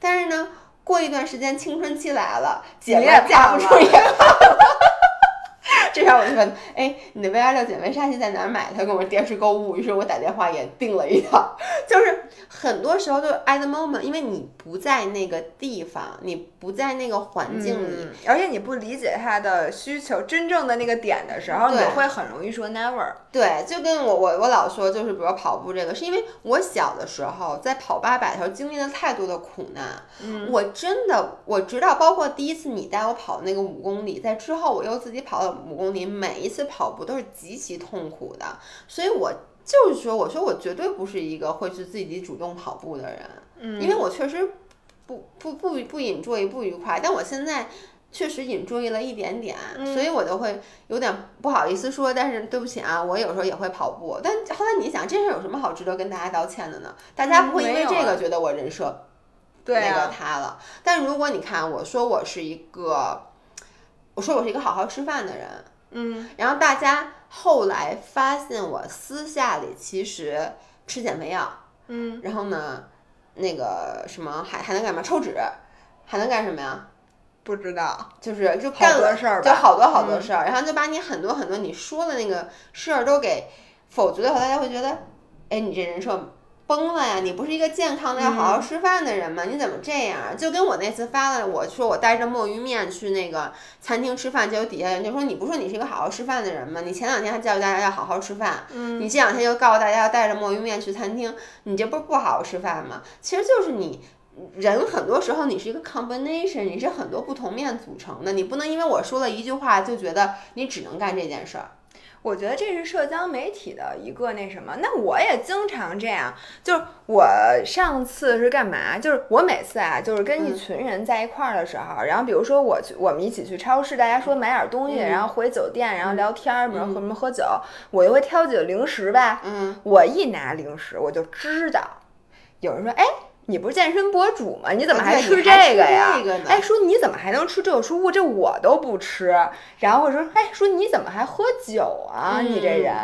但是呢。过一段时间，青春期来了，姐也架不住也胖了。这下我就问，哎，你的 V R 六减肥沙剂在哪儿买？他跟我说电视购物，于是我打电话也订了一套。就是很多时候就 at the moment，因为你不在那个地方，你不在那个环境里，而且你不理解他的需求，真正的那个点的时候，你会很容易说 never。对，就跟我我我老说，就是比如跑步这个，是因为我小的时候在跑八百的时候经历了太多的苦难。嗯，我真的我知道，包括第一次你带我跑那个五公里，在之后我又自己跑了五公里，每一次跑步都是极其痛苦的。所以我就是说，我说我绝对不是一个会去自己主动跑步的人。嗯，因为我确实不不不不引注意不愉快，但我现在。确实引注意了一点点，所以我就会有点不好意思说。但是对不起啊，我有时候也会跑步。但后来你想，这事有什么好值得跟大家道歉的呢？大家不会因为这个觉得我人设那个塌了。但如果你看，我说我是一个，我说我是一个好好吃饭的人，嗯，然后大家后来发现我私下里其实吃减肥药，嗯，然后呢，那个什么还还能干嘛？抽脂，还能干什么呀？不知道，就是就干了事儿，就好多好多事儿，然后就把你很多很多你说的那个事儿都给否决了，大家会觉得，哎，你这人设崩了呀！你不是一个健康的要好好吃饭的人吗？你怎么这样？就跟我那次发了，我说我带着墨鱼面去那个餐厅吃饭，结果底下人就说你不说你是一个好好吃饭的人吗？你前两天还教育大家要好好吃饭，嗯，你这两天又告诉大家要带着墨鱼面去餐厅，你这不是不好好吃饭吗？其实就是你。人很多时候你是一个 combination，你是很多不同面组成的，你不能因为我说了一句话就觉得你只能干这件事儿。我觉得这是社交媒体的一个那什么，那我也经常这样，就是我上次是干嘛？就是我每次啊，就是跟一群人在一块儿的时候，然后比如说我去，我们一起去超市，大家说买点东西，然后回酒店，然后聊天儿，比如喝什么喝酒，我就会挑几个零食吧。嗯，我一拿零食，我就知道有人说，哎。你不是健身博主吗？你怎么还吃这个呀？哎，说你怎么还能吃这个？说这我都不吃。然后我说，哎，说你怎么还喝酒啊？你这人。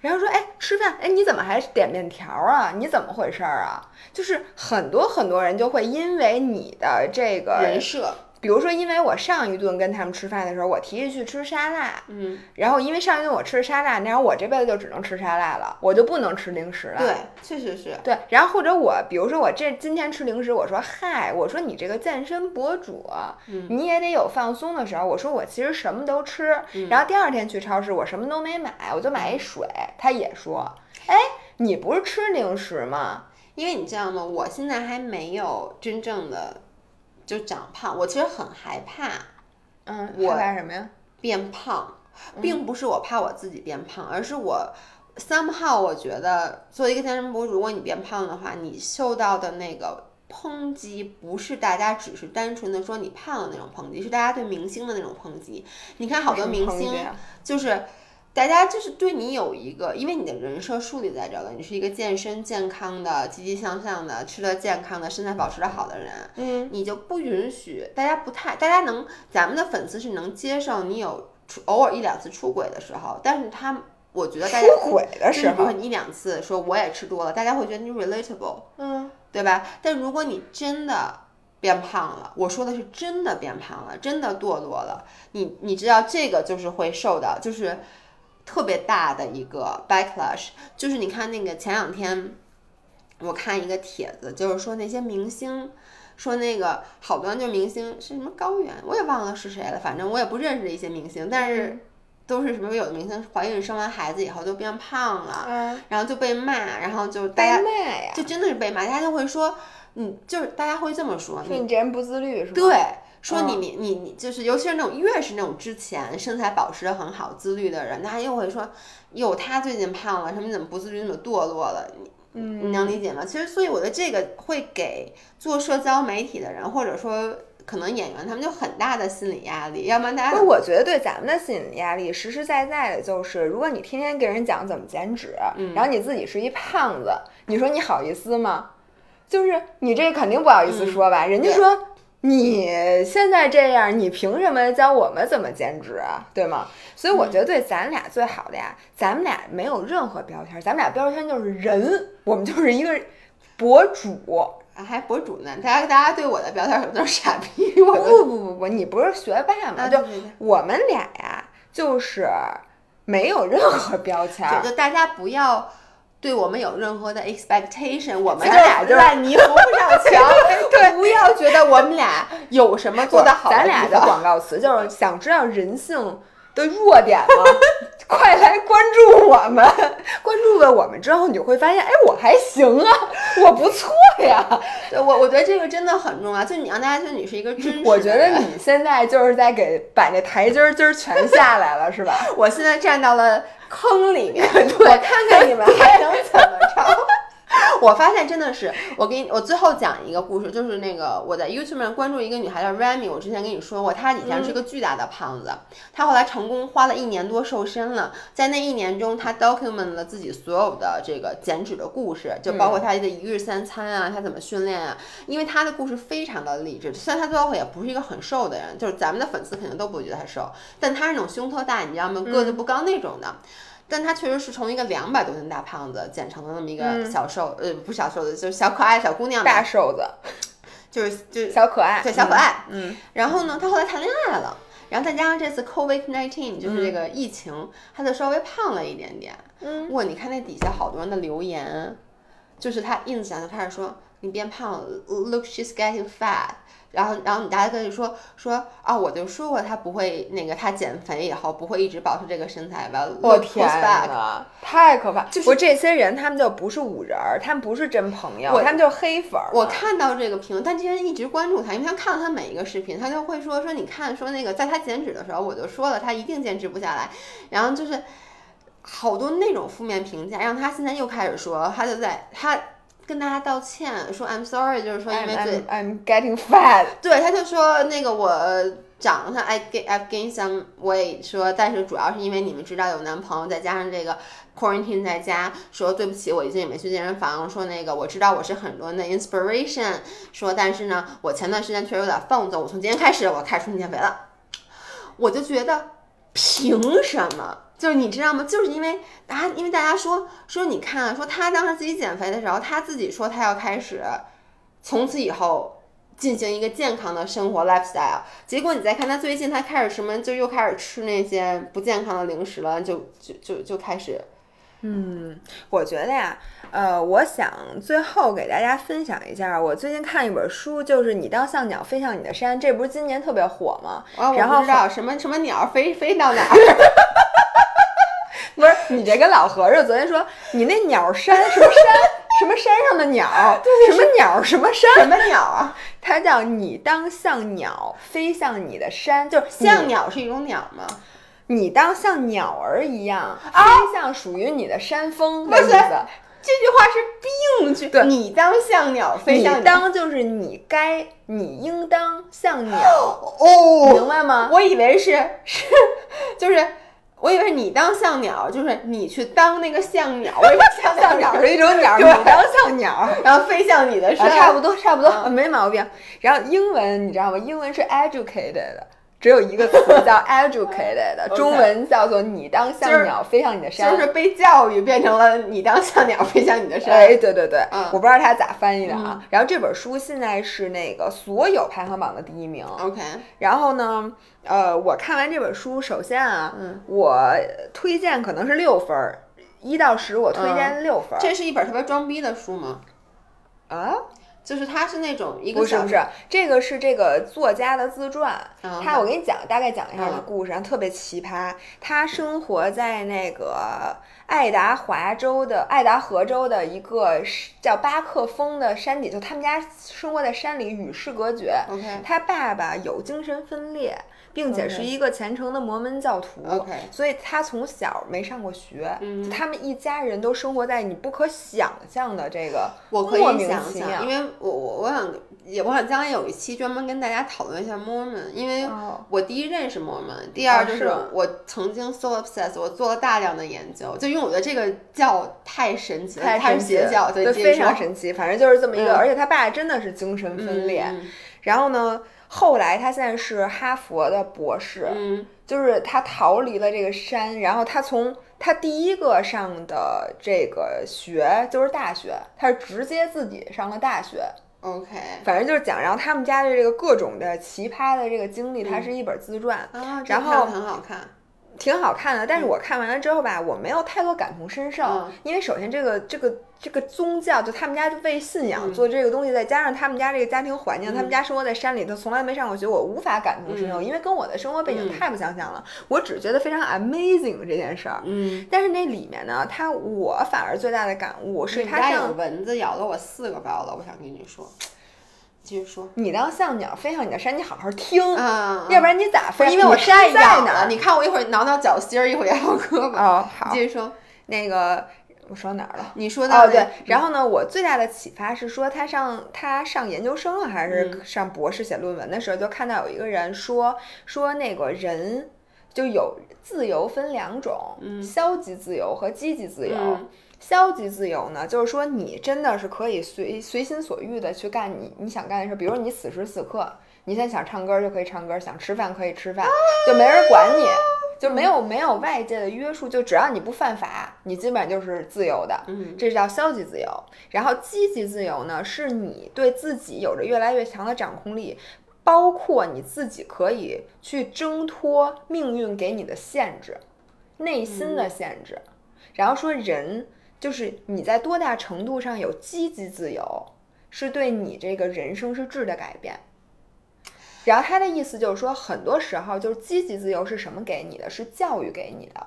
然后说，哎，吃饭，哎，你怎么还点面条啊？你怎么回事儿啊？就是很多很多人就会因为你的这个人设。比如说，因为我上一顿跟他们吃饭的时候，我提议去吃沙拉，嗯，然后因为上一顿我吃沙拉，那我这辈子就只能吃沙拉了，我就不能吃零食了。对，确实是。对，然后或者我，比如说我这今天吃零食，我说嗨，我说你这个健身博主，你也得有放松的时候。我说我其实什么都吃，然后第二天去超市，我什么都没买，我就买一水。他也说，哎，你不是吃零食吗？因为你知道吗？我现在还没有真正的。就长胖，我其实很害怕，嗯，害怕什么呀？变胖，并不是我怕我自己变胖，而是我 somehow 我觉得作为一个健身博主，如果你变胖的话，你受到的那个抨击不是大家只是单纯的说你胖的那种抨击，是大家对明星的那种抨击。你看好多明星就是。大家就是对你有一个，因为你的人设树立在这了，你是一个健身健康的、积极向上的、吃的健康的、身材保持的好的人，嗯，你就不允许大家不太，大家能，咱们的粉丝是能接受你有出偶尔一两次出轨的时候，但是他，我觉得大家出轨的时候，比如说你一两次说我也吃多了，大家会觉得你 relatable，嗯，对吧？但如果你真的变胖了，我说的是真的变胖了，真的堕落了，你你知道这个就是会受到就是。特别大的一个 backlash，就是你看那个前两天，我看一个帖子，就是说那些明星，说那个好多就明星是什么高原，我也忘了是谁了，反正我也不认识的一些明星，但是都是什么有的明星怀孕生完孩子以后就变胖了，嗯，然后就被骂，然后就大家被骂呀，就真的是被骂，大家就会说，嗯，就是大家会这么说，说你这人不自律是吧？对。说你你你你就是，尤其是那种越是那种之前身材保持的很好、自律的人，大家又会说，哟，他最近胖了，什么怎么不自律，怎么堕落了？你嗯，你能理解吗？其实，所以我觉得这个会给做社交媒体的人，或者说可能演员，他们就很大的心理压力。要不然大家，我觉得对咱们的心理压力，实实在在的就是，如果你天天给人讲怎么减脂，然后你自己是一胖子，你说你好意思吗？就是你这肯定不好意思说吧？人家说。你现在这样，你凭什么教我们怎么兼职啊？对吗？所以我觉得对咱俩最好的呀，咱们俩没有任何标签，咱们俩标签就是人，我们就是一个博主啊，还博主呢。大家大家对我的标签可能都是傻逼。不不不不不，你不是学霸吗？就我们俩呀，就是没有任何标签，就大家不要。对我们有任何的 expectation，我们俩就是烂泥扶不上墙。对，不要觉得我们俩有什么做得好。咱俩的广告词就是想知道人性的弱点吗？快来关注我们！关注了我们之后，你就会发现，哎，我还行啊，我不错呀。对我，我觉得这个真的很重要。就你让大家觉得你是一个真实。我觉得你现在就是在给把那台阶儿今儿全下来了，是吧？我现在站到了。坑里面，我看看你们还能怎么着？我发现真的是，我给你，我最后讲一个故事，就是那个我在 YouTube 上关注一个女孩叫 Remy，我之前跟你说过，她以前是个巨大的胖子，她后来成功花了一年多瘦身了，在那一年中，她 document 了自己所有的这个减脂的故事，就包括她的一日三餐啊，她怎么训练啊，因为她的故事非常的励志，虽然她最后也不是一个很瘦的人，就是咱们的粉丝肯定都不会觉得她瘦，但她是那种胸特大，你知道吗？个子不高那种的。但他确实是从一个两百多斤大胖子减成了那么一个小瘦，呃，不是小瘦子，就是小可爱小姑娘。大瘦子，就是就是小可爱，对小可爱。嗯。然后呢，他后来谈恋爱了，然后再加上这次 COVID nineteen，就是这个疫情，他就稍微胖了一点点。嗯。哇，你看那底下好多人的留言，就是他 ins 上就开始说你变胖了，look she's getting fat。然后，然后你大家跟你说说啊，我就说过他不会那个，他减肥以后不会一直保持这个身材吧？我天哪，太可怕！就是这些人，他们就不是五人儿，他们不是真朋友，他们就是黑粉儿。我看到这个评论，但这些人一直关注他，因为他看了他每一个视频，他就会说说你看，说那个在他减脂的时候，我就说了他一定坚持不下来。然后就是好多那种负面评价，让他现在又开始说，他就在他。跟大家道歉，说 I'm sorry，就是说因为最 I'm getting fat，对，他就说那个我长得 I get I gain some weight，说但是主要是因为你们知道有男朋友，再加上这个 quarantine 在家，说对不起，我已经也没去健身房，说那个我知道我是很多人的 inspiration，说但是呢，我前段时间确实有点放纵，我从今天开始我开始重新减肥了，我就觉得凭什么？就是你知道吗？就是因为大家，因为大家说说你看，说他当时自己减肥的时候，他自己说他要开始从此以后进行一个健康的生活 lifestyle。结果你再看他最近，他开始什么，就又开始吃那些不健康的零食了，就就就就开始。嗯，我觉得呀，呃，我想最后给大家分享一下，我最近看一本书，就是《你当像鸟飞向你的山》，这不是今年特别火吗？然后不知道什么什么鸟飞飞到哪儿。不是你这跟老和尚昨天说，你那鸟山什么山什么山上的鸟，什么鸟什么山什么鸟啊？它叫你当像鸟飞向你的山，就是像鸟是一种鸟吗？你当像鸟儿一样飞向属于你的山峰的意思。这句话是病句对你当像鸟飞你当就是你该，你应当像鸟，哦，明白吗？我以为是是 就是。我以为是你当像鸟，就是你去当那个像鸟，我以为像像鸟是一种鸟，你当像鸟。然后飞向你的啊，身，差不多，差不多，嗯没毛病。然后英文你知道吗？英文是 educated，只有一个词叫 educated，中文叫做你当就是像鸟飞向你的山。就是被教育变成了你当像鸟飞向你的山。哎，对对对，嗯我不知道他咋翻译的啊。然后这本书现在是那个所有排行榜的第一名。OK，然后呢，呃，我看完这本书，首先啊，嗯我推荐可能是六分儿，一到十我推荐六分儿。这是一本特别装逼的书吗？啊，就是他是那种一个小不是不是，这个是这个作家的自传。嗯他我给你讲，大概讲一下这嗯故事，然后特别奇葩。他生活在那个爱达华州的爱达荷州的一个是叫巴克峰的山底，就他们家生活在山里，与世隔绝。OK 他爸爸有精神分裂，并且是一个虔诚的摩门教徒。OK 所以他从小没上过学，嗯他们一家人都生活在你不可想象的这个我可以想其妙想，因为我我我想也我想将来有一期专门跟大家讨论一下 Mormon，因为哦我第一认识 Mormon，第二就是我曾经 so obsessed，我做了大量的研究，就因为我觉得这个教太神奇了，太邪教，对，非常神奇。反正就是这么一个，嗯而且他爸真的是精神分裂。嗯然后呢，后来他现在是哈佛的博士，嗯就是他逃离了这个山，然后他从他第一个上的这个学就是大学，他是直接自己上了大学。，OK 反正就是讲，然后他们家的这个各种的奇葩的这个经历，它是一本自传。啊，然后很好看，挺好看的，但是我看完了之后吧，我没有太多感同身受，嗯。因为首先这个这个这个宗教，就他们家为信仰嗯。做这个东西，再加上他们家这个家庭环境，他们家生活在山里头，从来没上过学，我无法感同身受，因为跟我的生活背景嗯太不相像了，我只觉得非常 amazing 这件事儿。嗯，但是那里面呢，它我反而最大的感悟是它你们家有上蚊子咬了我四个包了，我想跟你说，继续说，你当像鸟飞上你的山，你好好听，嗯，要不然你咋飞？因为我你山在哪儿？你看我一会儿挠挠脚心儿，一会儿咬咬胳膊。哦，好，继续说，那个我说哪儿了？你说到哦，对，然后呢，我最大的启发是说，他上他上研究生了还是嗯上博士写论文的时候，就看到有一个人说说那个人就有自由分两种，消极自由和积极自由。嗯消极自由呢，就是说你真的是可以随随心所欲的去干你你想干的事，比如你此时此刻，你现在想唱歌就可以唱歌，想吃饭可以吃饭，就没人管你，就没有没有外界的约束，就只要你不犯法，你基本上就是自由的。嗯这叫消极自由。然后积极自由呢，是你对自己有着越来越强的掌控力，包括你自己可以去挣脱命运给你的限制，内心的限制。然后说人就是你在多大程度上有积极自由，是对你这个人生是质的改变。然后他的意思就是说，很多时候就是积极自由是什么给你的？是教育给你的。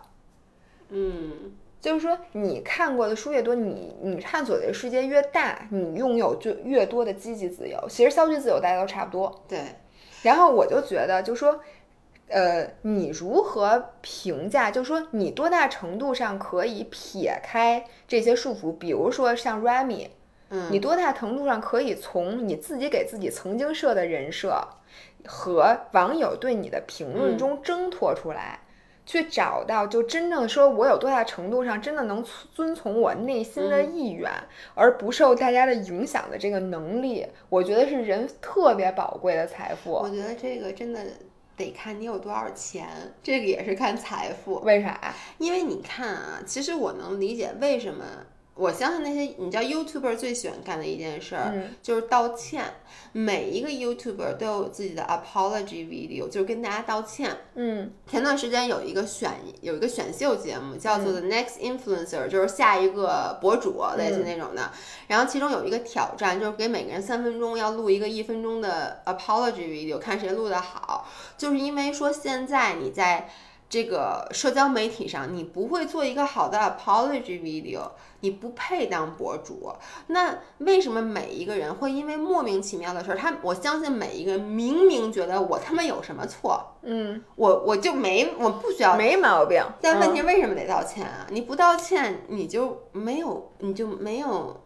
嗯就是说，你看过的书越多，你你探索的世界越大，你拥有就越多的积极自由。其实消极自由大家都差不多。对，然后我就觉得，就说，呃，你如何评价？就说你多大程度上可以撇开这些束缚？比如说像 Remy，嗯你多大程度上可以从你自己给自己曾经设的人设和网友对你的评论中挣脱出来？去找到就真正说，我有多大程度上真的能遵从我内心的意愿，而不受大家的影响的这个能力，我觉得是人特别宝贵的财富。我觉得这个真的得看你有多少钱，这个也是看财富。为啥？因为你看啊，其实我能理解为什么。我相信那些你知道 YouTuber 最喜欢干的一件事儿、嗯就是道歉，每一个 YouTuber 都有自己的 apology video，就是跟大家道歉。嗯前段时间有一个选有一个选秀节目叫做 The Next Influencer，、就是下一个博主类似那种的。然后其中有一个挑战，就是给每个人三分钟要录一个一分钟的 apology video，看谁录的好。就是因为说现在你在这个社交媒体上，你不会做一个好的 apology video，你不配当博主。那为什么每一个人会因为莫名其妙的事儿，他我相信每一个人明明觉得我他妈有什么错，嗯，我我就没我不需要。没毛病。但问题嗯为什么得道歉啊？你不道歉，你就没有你就没有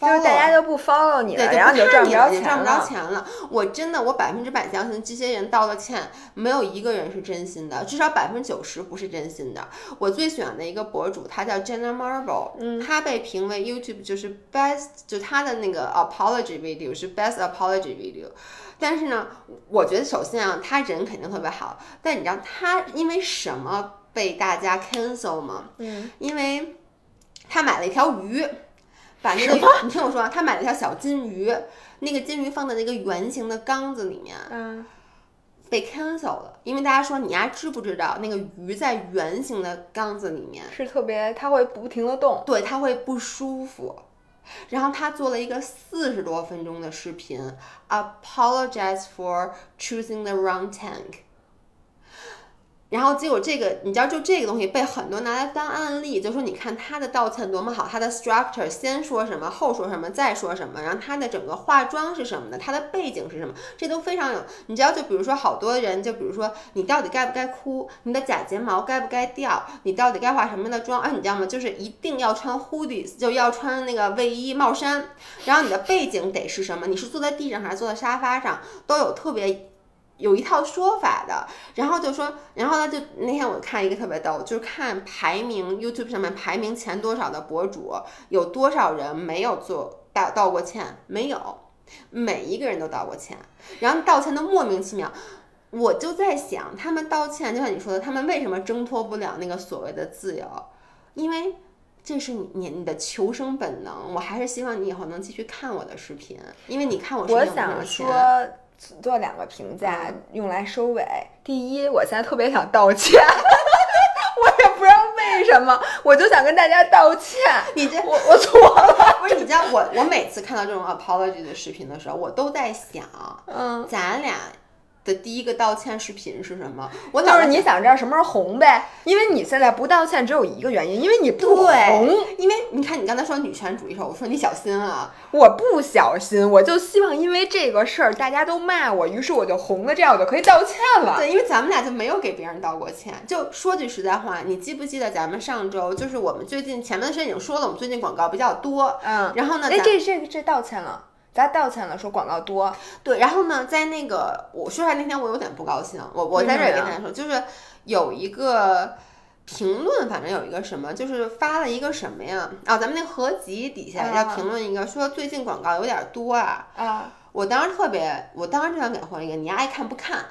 就是大家都不 follow 你了，对，然后你就赚不着你赚不着。钱了。我真的，我百分之百相信这些人道了歉，没有一个人是真心的，至少百分之九十不是真心的。我最喜欢的一个博主，他叫 Jenna Marble，嗯，他被评为 YouTube 就是 best，就他的那个 apology video 是 best apology video。但是呢，我觉得首先啊，他人肯定特别好，但你知道他因为什么被大家 cancel 吗？嗯，因为他买了一条鱼，把那个你听我说，他买了条小金鱼，那个金鱼放在那个圆形的缸子里面，嗯，被 cancel 了，因为大家说你丫知不知道那个鱼在圆形的缸子里面，是特别，它会不停的动。对它会不舒服。然后他做了一个四十多分钟的视频，apologize for choosing the wrong tank。然后结果这个，你知道，就这个东西被很多拿来当案例，就说你看他的道歉多么好，他的 structure 先说什么，后说什么，再说什么，然后他的整个化妆是什么的，他的背景是什么，这都非常有。你知道，就比如说好多人，就比如说你到底该不该哭，你的假睫毛该不该掉，你到底该化什么样的妆？哎，你知道吗？就是一定要穿 hoodies，就要穿那个卫衣帽衫，然后你的背景得是什么？你是坐在地上还是坐在沙发上，都有特别。有一套说法的，然后就说，然后呢，就那天我看一个特别逗，就是看排名 YouTube 上面排名前多少的博主，有多少人没有做道道过歉？没有，每一个人都道过歉，然后道歉的莫名其妙。我就在想，他们道歉，就像你说的，他们为什么挣脱不了那个所谓的自由？因为这是你你你的求生本能。我还是希望你以后能继续看我的视频，因为你看我视频我说做两个评价嗯用来收尾。第一，我现在特别想道歉，我也不知道为什么，我就想跟大家道歉。你这我我错了，不是，你知道我我每次看到这种 apology 的视频的时候，我都在想，嗯，咱俩的第一个道歉视频是什么？我就是你想知道什么时候红呗？因为你现在不道歉只有一个原因，因为你不红。因为你看你刚才说女权主义时候，我说你小心啊，我不小心，我就希望因为这个事儿大家都骂我，于是我就红了，这样我就可以道歉了。对，因为咱们俩就没有给别人道过歉。就说句实在话，你记不记得咱们上周就是我们最近前面的时间已经说了，我们最近广告比较多，嗯，然后呢，哎，咱这这这道歉了，咱道歉了，说广告多。对，然后呢，在那个我说出来那天我有点不高兴，我我在这儿也跟大家说，就是有一个评论，反正有一个什么，就是发了一个什么呀？啊，咱们那合集底下啊要评论一个，说最近广告有点多啊。啊，我当时特别，我当时就想给他回一个，你爱看不看？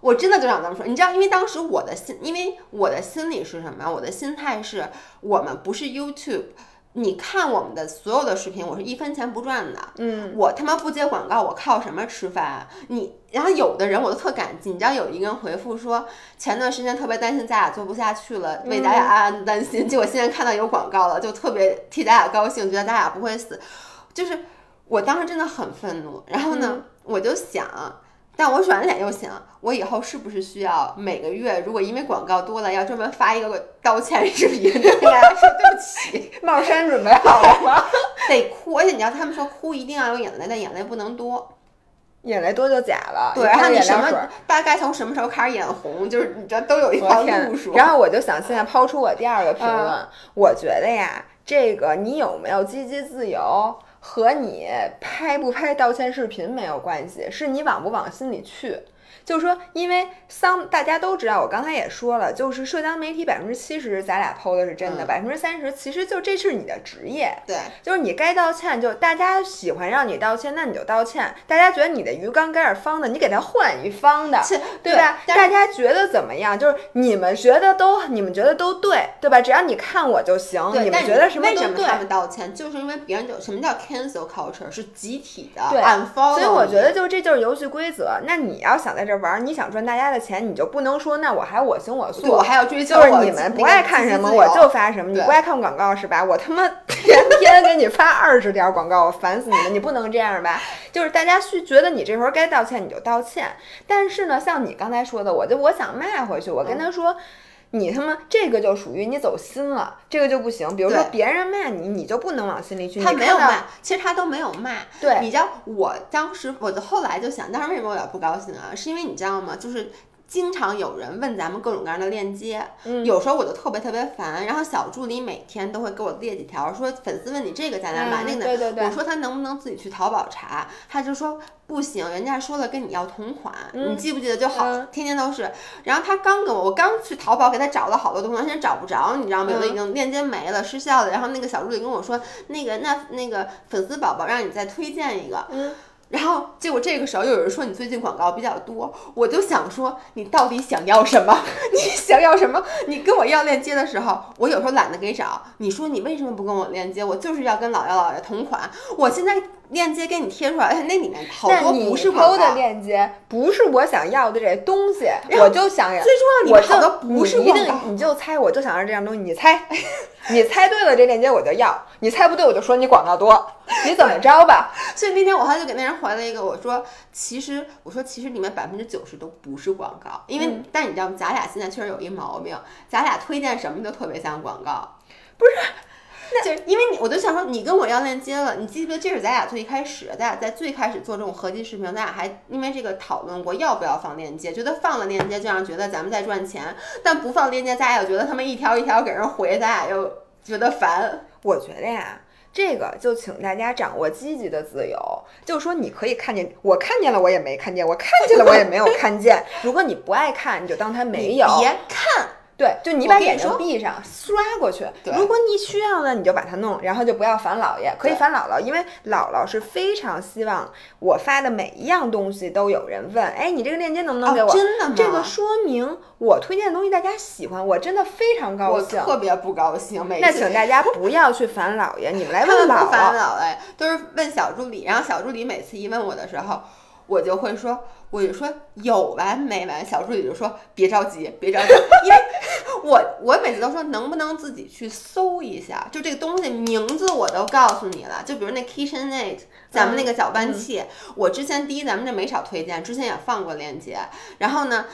我真的就想这么说，你知道，因为当时我的心，因为我的心里是什么？我的心态是我们不是 YouTube，你看我们的所有的视频，我是一分钱不赚的。嗯，我他妈不接广告，我靠什么吃饭？你，然后有的人我都特感激，你知道有一个人回复说，前段时间特别担心咱俩做不下去了，为咱俩暗暗担心，结果现在看到有广告了，就特别替咱俩高兴，觉得咱俩不会死。就是我当时真的很愤怒，然后呢，我就想。但我转脸又想，我以后是不是需要每个月，如果因为广告多了，要专门发一个道歉视频，跟大家说对不起，帽衫准备好了吗？得哭，而且你知道他们说哭一定要有眼泪，但眼泪不能多。眼泪多就假了。对，看然后你什么大概从什么时候开始眼红，就是你知道都有一我条路数。然后我就想现在抛出我第二个评论，嗯我觉得呀，这个你有没有积极自由和你拍不拍道歉视频没有关系，是你往不往心里去。就是说，因为桑大家都知道，我刚才也说了，就是社交媒体百分之七十咱俩 PO 的是真的，嗯百分之三十其实就这是你的职业，对，就是你该道歉，就大家喜欢让你道歉，那你就道歉。大家觉得你的鱼缸该是方的，你给它换一方的，是对吧？大家觉得怎么样？就是你们觉得都，你们觉得都对，对吧？只要你看我就行，你们觉得什么都对。为什么他们道歉？就是因为别人就什么叫 cancel culture 是集体的对所以我觉得就这就是游戏规则。那你要想在这玩儿，你想赚大家的钱，你就不能说那我还我行我素，我还要追求就是你们不爱看什么，我就发什么。你不爱看广告是吧？我他妈 天天给你发二十条广告，我烦死你们！你不能这样吧？就是大家需觉得你这会儿该道歉，你就道歉。但是呢，像你刚才说的，我就我想卖回去，我嗯跟他说。你他妈这个就属于你走心了，这个就不行。比如说别人骂你，你就不能往心里去。他没有骂，其实他都没有骂。对你知道，我当时我就后来就想，当时为什么我有点不高兴啊？是因为你知道吗？就是经常有人问咱们各种各样的链接，嗯有时候我就特别特别烦。然后小助理每天都会给我列几条，说粉丝问你这个在哪买，嗯那个在对对对我说他能不能自己去淘宝查，他就说不行，人家说了跟你要同款，你记不记得就好，嗯天天都是。然后他刚跟我，我刚去淘宝给他找了好多东西，现在找不着，你知道吗？有的已经链接没了，失效了。然后那个小助理跟我说，那个那那个粉丝宝宝让你再推荐一个，嗯然后结果这个时候又有人说你最近广告比较多，我就想说你到底想要什么？你想要什么？你跟我要链接的时候，我有时候懒得给找。你说你为什么不跟我链接？我就是要跟老姚老爷同款。我现在链接给你贴出来，而且那里面好多不是广抛的。链接不是我想要的这东西，我就想要。最重要，你我们好多就不是一广告。定你就猜，我就想要这样东西，你猜，你猜对了这链接我就要，你猜不对我就说你广告多，你怎么着吧？所以那天我还就给那人回了一个，我说其实我说其实里面百分之九十都不是广告，因为、嗯但你知道吗？咱俩现在确实有一毛病，咱俩推荐什么都特别像广告。不是，就是因为你，我就想说，你跟我要链接了，你记不记得这是咱俩最一开始，咱俩在最开始做这种合集视频，咱俩还因为这个讨论过要不要放链接，觉得放了链接就让觉得咱们在赚钱，但不放链接，咱俩又觉得他们一条一条给人回，咱俩又觉得烦。我觉得呀。这个就请大家掌握积极的自由，就是说你可以看见，我看见了我也没看见，我看见了我也没有看见。如果你不爱看，你就当它没有。别看，对，就你把眼睛闭上，刷过去。如果你需要呢，你就把它弄，然后就不要烦姥爷，可以烦姥姥，因为姥姥是非常希望我发的每一样东西都有人问，哎，你这个链接能不能给我？哦真的吗？这个说明我推荐的东西大家喜欢，我真的非常高兴我。特别不高兴，每次那请大家不要去烦姥爷，你们来 问姥不烦姥。恼哎，都是问小助理，然后小助理每次一问我的时候，我就会说，我就说有完没完，小助理就说别着急，别着急，因为我我每次都说能不能自己去搜一下，就这个东西名字我都告诉你了，就比如那 KitchenAid，咱们那个搅拌器，我之前第一咱们这没少推荐，之前也放过链接，然后呢。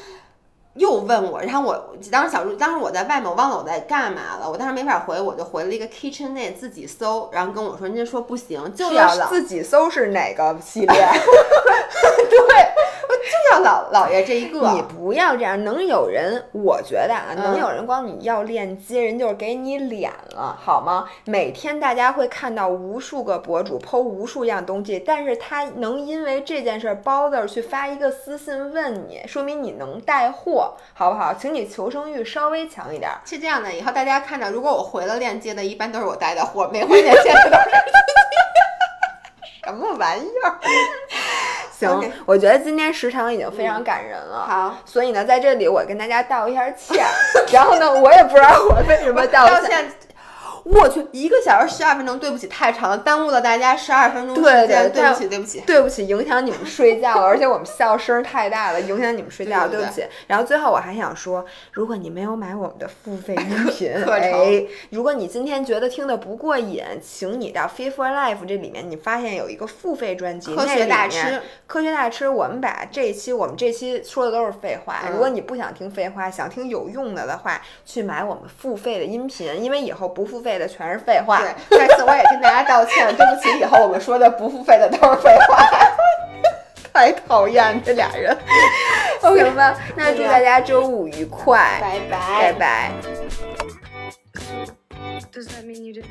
又问我，然后我当时小助，当时我在外面，我忘了我在干嘛了，我当时没法回，我就回了一个 KitchenAid 自己搜，然后跟我说，人家说不行，就要老自己搜是哪个系列？对，我就要老老爷这一个。你不要这样，能有人，我觉得啊，嗯能有人光你要链接，人就是给你脸了，好吗？每天大家会看到无数个博主剖无数样东西，但是他能因为这件事儿 bother 去发一个私信问你，说明你能带货，好不好？请你求生欲稍微强一点儿。是这样的，以后大家看到，如果我回了链接的，一般都是我带的货，没回链接的都是。什么玩意儿？行我觉得今天时长已经非常感人了。好，所以呢，在这里我跟大家道一下歉，然后呢，我也不知道我为什么道歉。我去，一个小时十二分钟，对不起，太长了，耽误了大家十二分钟时对间，对对不起，对不起。对不起，影响你们睡觉了，而且我们笑声太大了，影响你们睡觉，对对不起。然后最后我还想说，如果你没有买我们的付费音频，课程哎，如果你今天觉得听的不过瘾，请你到 Fit for Life 这里面，你发现有一个付费专辑，科学大那里面吃，科学大吃，我们把这一期我们这期说的都是废话。嗯如果你不想听废话，想听有用的的话，去买我们付费的音频，因为以后不付费的全是废话。对，再次我也跟大家道歉，对不起，以后我们说的不付费的都是废话。太讨厌这俩人。ok 吧，那祝大家周五愉快，拜拜，拜拜。Does that mean you didn't